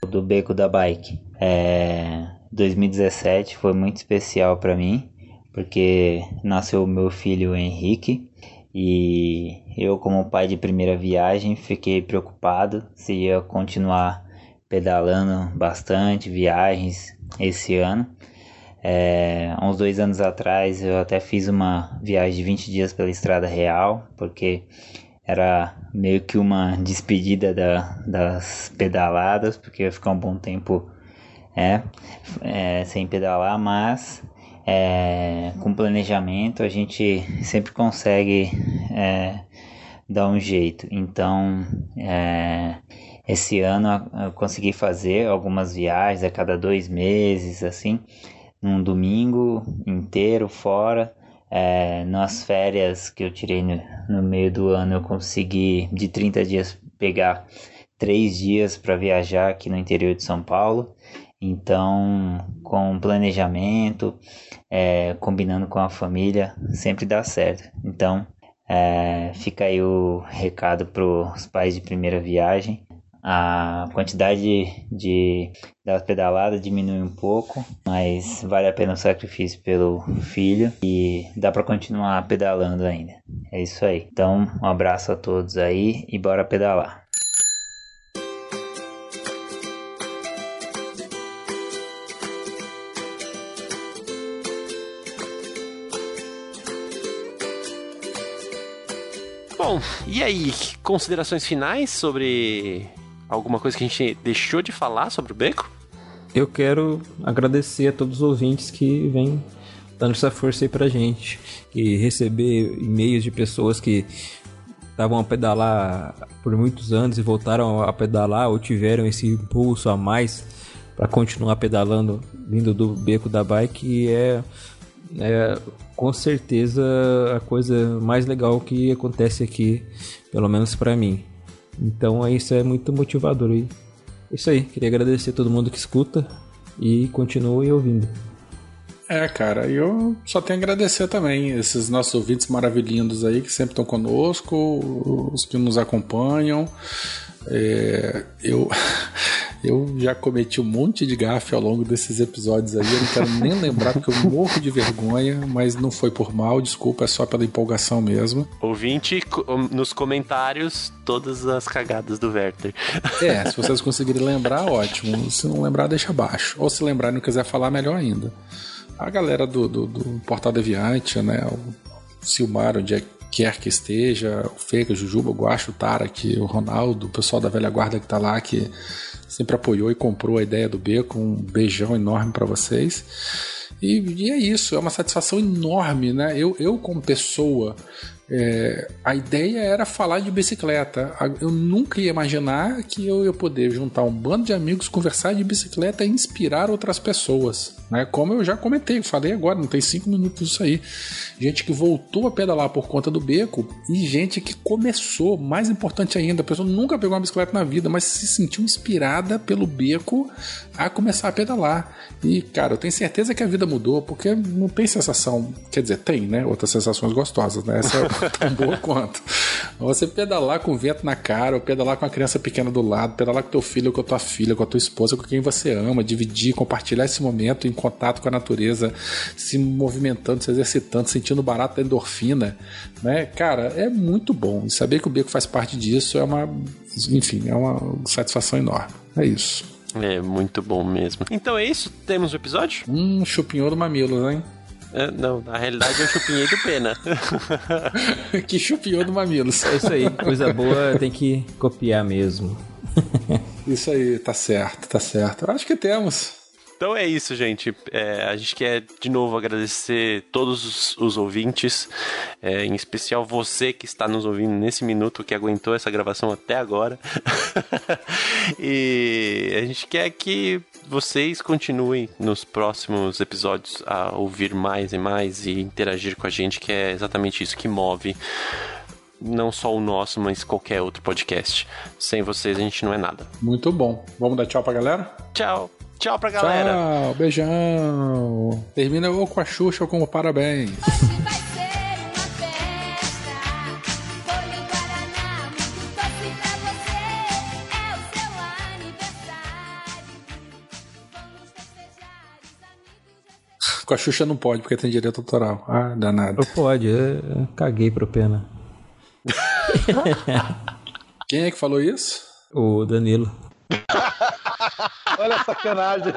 Do beco da bike. É, 2017 foi muito especial para mim, porque nasceu meu filho Henrique e eu como pai de primeira viagem fiquei preocupado se ia continuar pedalando bastante, viagens esse ano. É, uns dois anos atrás eu até fiz uma viagem de 20 dias pela Estrada Real, porque era meio que uma despedida da, das pedaladas, porque ia ficar um bom tempo é, é, sem pedalar, mas é, com planejamento a gente sempre consegue é, dar um jeito. Então, é, esse ano eu consegui fazer algumas viagens a cada dois meses, assim, num domingo inteiro fora. É, nas férias que eu tirei no, no meio do ano, eu consegui de 30 dias pegar três dias para viajar aqui no interior de São Paulo. Então, com planejamento, é, combinando com a família, sempre dá certo. Então, é, fica aí o recado para os pais de primeira viagem a quantidade de das pedaladas diminui um pouco, mas vale a pena o sacrifício pelo filho e dá para continuar pedalando ainda. É isso aí. Então, um abraço a todos aí e bora pedalar. Bom, e aí, considerações finais sobre alguma coisa que a gente deixou de falar sobre o beco? Eu quero agradecer a todos os ouvintes que vêm dando essa força aí pra gente. E receber e-mails de pessoas que estavam a pedalar por muitos anos e voltaram a pedalar ou tiveram esse impulso a mais para continuar pedalando vindo do beco da bike é, é com certeza a coisa mais legal que acontece aqui, pelo menos para mim. Então isso é muito motivador aí. Isso aí, queria agradecer a todo mundo que escuta e continue ouvindo. É, cara, eu só tenho a agradecer também esses nossos ouvintes maravilhindos aí que sempre estão conosco, os que nos acompanham. É, eu, Eu já cometi um monte de gafe ao longo desses episódios aí. Eu não quero nem lembrar porque eu morro de vergonha, mas não foi por mal, desculpa, é só pela empolgação mesmo. Ouvinte, nos comentários, todas as cagadas do Werther. É, se vocês conseguirem lembrar, ótimo. Se não lembrar, deixa abaixo. Ou se lembrar e não quiser falar, melhor ainda. A galera do, do, do Portal Deviante, né? O Silmar, onde é quer que esteja, o Fega, o Jujuba, o Guacho, o Tarek, o Ronaldo, o pessoal da velha guarda que tá lá, que sempre apoiou e comprou a ideia do Beco. Um beijão enorme para vocês. E, e, é isso, é uma satisfação enorme, né? Eu, eu como pessoa, é, a ideia era falar de bicicleta. Eu nunca ia imaginar que eu ia poder juntar um bando de amigos, conversar de bicicleta e inspirar outras pessoas. Né? Como eu já comentei, falei agora, não tem cinco minutos isso aí. Gente que voltou a pedalar por conta do beco e gente que começou, mais importante ainda, a pessoa nunca pegou uma bicicleta na vida, mas se sentiu inspirada pelo beco a começar a pedalar. E, cara, eu tenho certeza que a vida mudou, porque não tem sensação. Quer dizer, tem, né? Outras sensações gostosas, né? Essa é tão boa quanto. Você pedalar com vento na cara, ou pedalar com a criança pequena do lado, pedalar com teu filho, com a tua filha, com a tua esposa, com quem você ama, dividir, compartilhar esse momento em contato com a natureza, se movimentando, se exercitando, sentindo barato da endorfina, né? Cara, é muito bom. E saber que o beco faz parte disso é uma, enfim, é uma satisfação enorme. É isso. É muito bom mesmo. Então é isso? Temos o um episódio? Hum, chupinhou do mamilo, hein? É, não, na realidade eu chupinhei do pena. que chupinhou do mamilos. É isso aí, coisa boa tem que copiar mesmo. isso aí, tá certo, tá certo. Acho que temos. Então é isso, gente. É, a gente quer de novo agradecer todos os, os ouvintes, é, em especial você que está nos ouvindo nesse minuto, que aguentou essa gravação até agora. e a gente quer que vocês continuem nos próximos episódios a ouvir mais e mais e interagir com a gente, que é exatamente isso que move não só o nosso, mas qualquer outro podcast. Sem vocês a gente não é nada. Muito bom. Vamos dar tchau pra galera? Tchau. Tchau pra galera. Tchau, beijão. Termina ou com a Xuxa ou com o parabéns. Com a Xuxa não pode, porque tem direito autoral. Ah, danado. Pode, eu caguei pro pena. Quem é que falou isso? O Danilo. Olha a sacanagem.